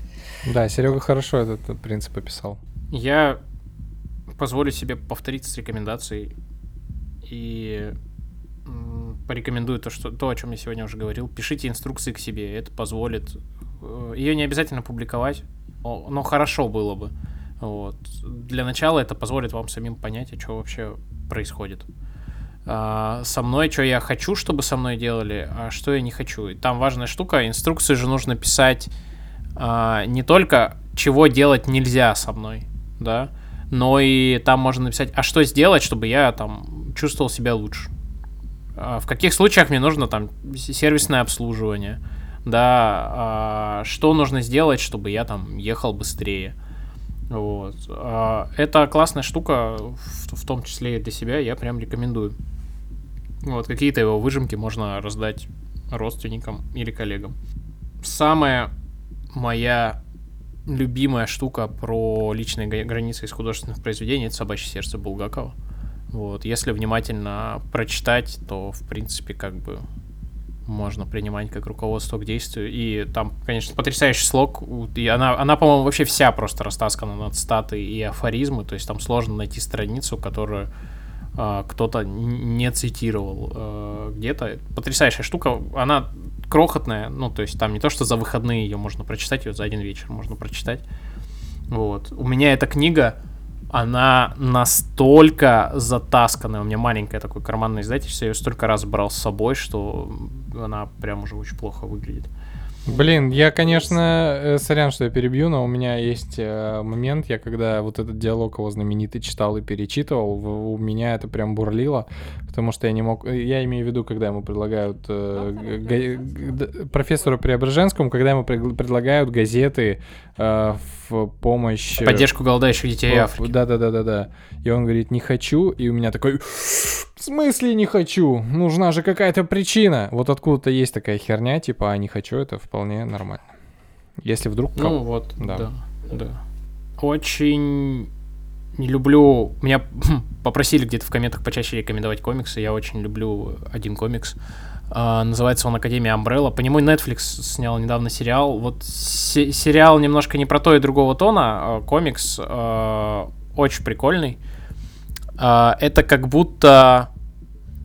Да, Серега хорошо этот принцип описал. Я позволю себе повторить с рекомендацией и порекомендую то, что, то, о чем я сегодня уже говорил. Пишите инструкции к себе, это позволит Э, ее не обязательно публиковать, но хорошо было бы. Вот. Для начала это позволит вам самим понять, что вообще происходит. А, со мной, что я хочу, чтобы со мной делали, а что я не хочу. И там важная штука, инструкции же нужно писать а, не только, чего делать нельзя со мной, да, но и там можно написать, а что сделать, чтобы я там чувствовал себя лучше. А в каких случаях мне нужно там сервисное обслуживание, да, а, что нужно сделать, чтобы я там ехал быстрее. Вот. А, это классная штука, в, том числе и для себя, я прям рекомендую. Вот, какие-то его выжимки можно раздать родственникам или коллегам. Самая моя любимая штука про личные границы из художественных произведений это «Собачье сердце» Булгакова. Вот, если внимательно прочитать, то, в принципе, как бы можно принимать как руководство к действию. И там, конечно, потрясающий слог. И она, она по-моему, вообще вся просто растаскана над статы и афоризмы. То есть там сложно найти страницу, которую кто-то не цитировал э, где-то. Потрясающая штука. Она крохотная. Ну, то есть там не то, что за выходные ее можно прочитать, ее за один вечер можно прочитать. Вот. У меня эта книга она настолько затасканная. У меня маленькое такое карманное издательство, я ее столько раз брал с собой, что она прям уже очень плохо выглядит. Блин, я, конечно, э, сорян, что я перебью, но у меня есть э, момент, я когда вот этот диалог его знаменитый читал и перечитывал, у меня это прям бурлило, потому что я не мог... Я имею в виду, когда ему предлагают... э, га- г- профессору Преображенскому, когда ему пред- предлагают газеты э, в помощь... э, Поддержку голодающих детей в- Африки. Да-да-да-да-да. И он говорит, не хочу, и у меня такой... В смысле не хочу? Нужна же какая-то причина. Вот откуда-то есть такая херня, типа, а не хочу, это вполне нормально. Если вдруг... Ну вот, Да. да. да, Очень не люблю... Меня попросили где-то в комментах почаще рекомендовать комиксы. Я очень люблю один комикс. А, называется он Академия Umbrella. По нему Netflix снял недавно сериал. Вот се- сериал немножко не про то и другого тона. а комикс а, очень прикольный. Это как будто...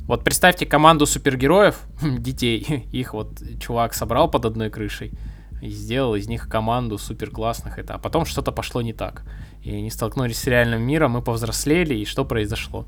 Вот представьте команду супергероев, <laughs> детей, <laughs> их вот чувак собрал под одной крышей и сделал из них команду супер классных это, а потом что-то пошло не так. И они столкнулись с реальным миром, мы повзрослели, и что произошло?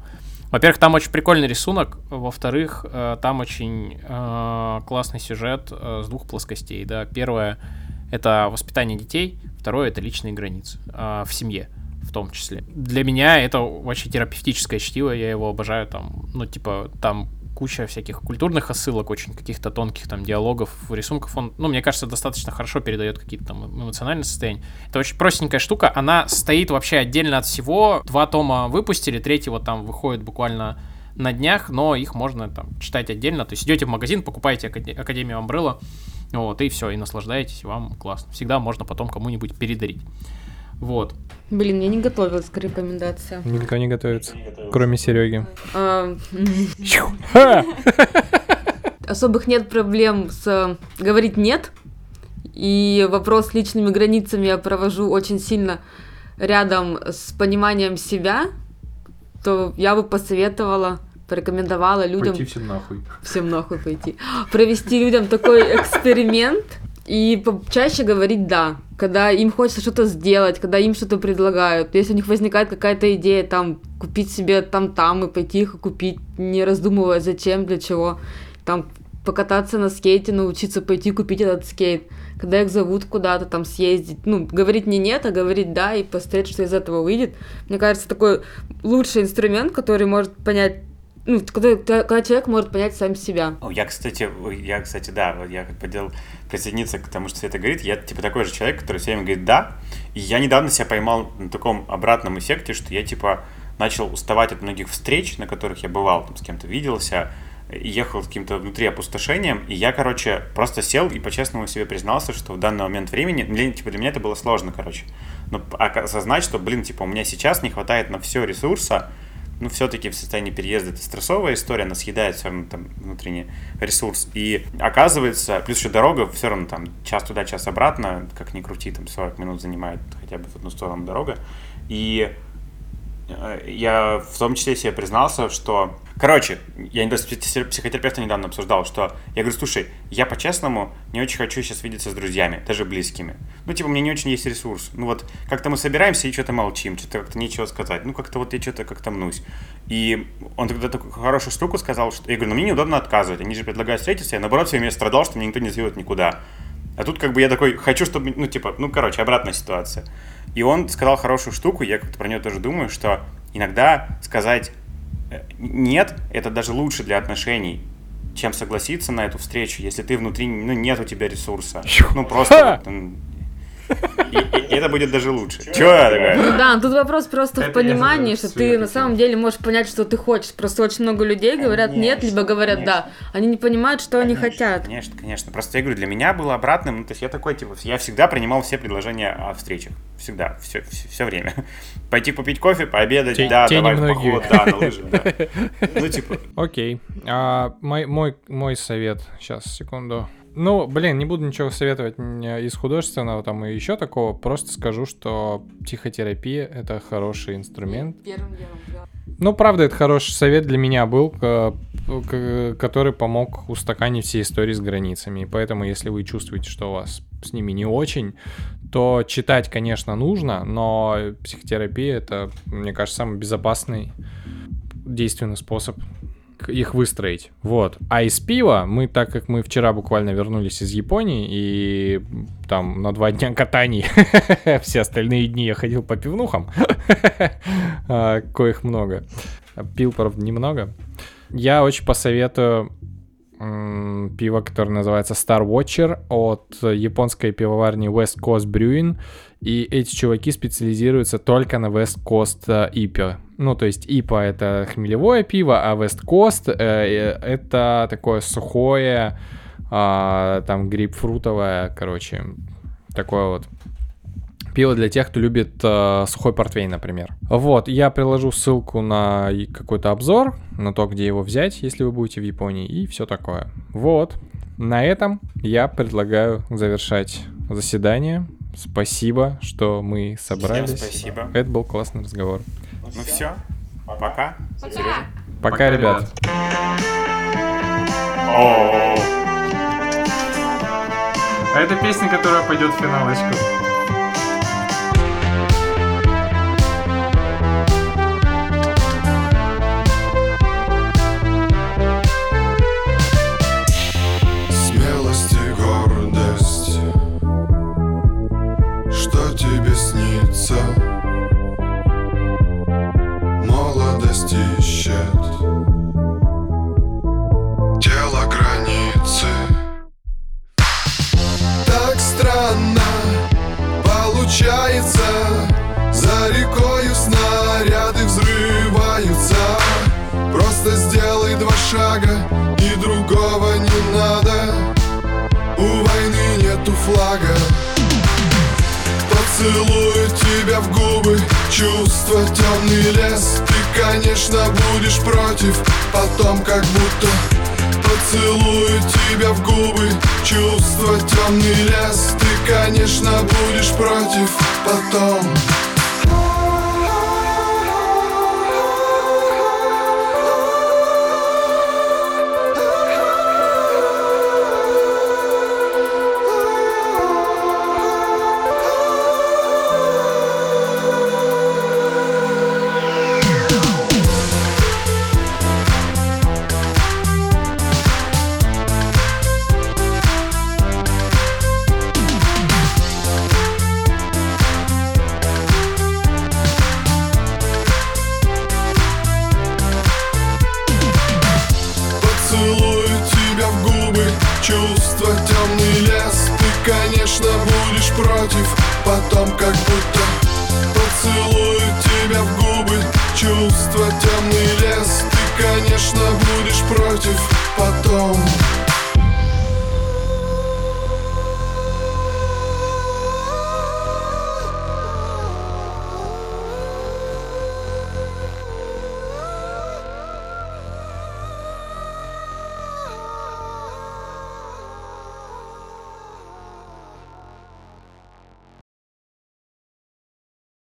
Во-первых, там очень прикольный рисунок, во-вторых, э, там очень э, классный сюжет э, с двух плоскостей. Да. Первое — это воспитание детей, второе — это личные границы в семье том числе. Для меня это вообще терапевтическое чтиво, я его обожаю, там, ну, типа, там куча всяких культурных отсылок, очень каких-то тонких там диалогов, рисунков. Он, ну, мне кажется, достаточно хорошо передает какие-то там эмоциональные состояния. Это очень простенькая штука. Она стоит вообще отдельно от всего. Два тома выпустили, третий вот там выходит буквально на днях, но их можно там читать отдельно. То есть идете в магазин, покупаете Акаде- Академию Umbrella, вот, и все, и наслаждаетесь, вам классно. Всегда можно потом кому-нибудь передарить. Вот. Блин, я не готовилась к рекомендациям. Никто не готовится, кроме Сереги. А, <laughs> особых нет проблем с э, говорить нет. И вопрос с личными границами я провожу очень сильно рядом с пониманием себя, то я бы посоветовала, порекомендовала людям всем нахуй. всем нахуй пойти, провести людям такой эксперимент и чаще говорить «да», когда им хочется что-то сделать, когда им что-то предлагают. Если у них возникает какая-то идея, там, купить себе там-там и пойти их купить, не раздумывая, зачем, для чего, там, покататься на скейте, научиться пойти купить этот скейт, когда их зовут куда-то там съездить, ну, говорить не нет, а говорить да, и посмотреть, что из этого выйдет. Мне кажется, такой лучший инструмент, который может понять ну, когда, когда человек может понять сам себя. Я, кстати, я, кстати, да, я хотел присоединиться к тому, что Света говорит. Я, типа, такой же человек, который все время говорит «да». И я недавно себя поймал на таком обратном эффекте, что я, типа, начал уставать от многих встреч, на которых я бывал, там, с кем-то виделся, ехал с каким-то внутри опустошением, и я, короче, просто сел и по-честному себе признался, что в данный момент времени, для, типа, для меня это было сложно, короче, но осознать, что, блин, типа, у меня сейчас не хватает на все ресурса, ну, все-таки в состоянии переезда это стрессовая история, она съедает все равно там внутренний ресурс. И оказывается, плюс еще дорога, все равно там час туда, час обратно, как ни крути, там 40 минут занимает хотя бы в одну сторону дорога. И я в том числе себе признался, что... Короче, я недавно с психо- психотерапевтом недавно обсуждал, что я говорю, слушай, я по-честному не очень хочу сейчас видеться с друзьями, даже близкими. Ну, типа, меня не очень есть ресурс. Ну, вот как-то мы собираемся и что-то молчим, что-то как-то нечего сказать. Ну, как-то вот я что-то как-то мнусь. И он тогда такую хорошую штуку сказал, что... Я говорю, ну, мне неудобно отказывать. Они же предлагают встретиться. Я, наоборот, все время страдал, что меня никто не зовет никуда. А тут как бы я такой, хочу, чтобы, ну, типа, ну, короче, обратная ситуация. И он сказал хорошую штуку, я как-то про нее тоже думаю, что иногда сказать э, нет, это даже лучше для отношений, чем согласиться на эту встречу, если ты внутри, ну, нет у тебя ресурса. Ну, просто... вот, И, это будет даже лучше. Чё я такая? Ну да, тут вопрос просто в понимании, что ты на самом деле можешь понять, что ты хочешь. Просто очень много людей говорят нет, либо говорят да. Они не понимают, что они хотят. Конечно, конечно. Просто я говорю, для меня было обратным, ну, то есть я такой, типа, я всегда принимал все предложения о встречах. Всегда, все, все, время. <laughs> Пойти попить кофе, пообедать, Те- да, те давай в немногие. поход, да, на лыжи, да. <laughs> Ну, типа, Окей. А, мой, мой, мой совет. Сейчас, секунду. Ну, блин, не буду ничего советовать м, из художественного там и еще такого. Просто скажу, что психотерапия — это хороший инструмент. Первым делом, да. Ну, правда, это хороший совет для меня был, к- который помог устаканить все истории с границами. И поэтому, если вы чувствуете, что у вас с ними не очень, то читать, конечно, нужно, но психотерапия — это, мне кажется, самый безопасный, действенный способ их выстроить. Вот. А из пива мы, так как мы вчера буквально вернулись из Японии, и там на два дня катаний, <laughs> все остальные дни я ходил по пивнухам, <laughs> а, коих много. Пил, правда, немного. я очень посоветую пиво, которое называется Star Watcher от японской пивоварни West Coast Brewing. И эти чуваки специализируются только на West Coast э, IPA. Ну, то есть IPA это хмелевое пиво, а West Coast э, э, это такое сухое, а, там грейпфрутовое, короче, такое вот пиво для тех, кто любит э, сухой портвейн, например. Вот, я приложу ссылку на какой-то обзор, на то, где его взять, если вы будете в Японии, и все такое. Вот, на этом я предлагаю завершать заседание. Спасибо, что мы Всем собрались. спасибо. Это был классный разговор. Ну все, пока. Пока, ребят. О, А это песня, которая пойдет в финалочку. Против Потом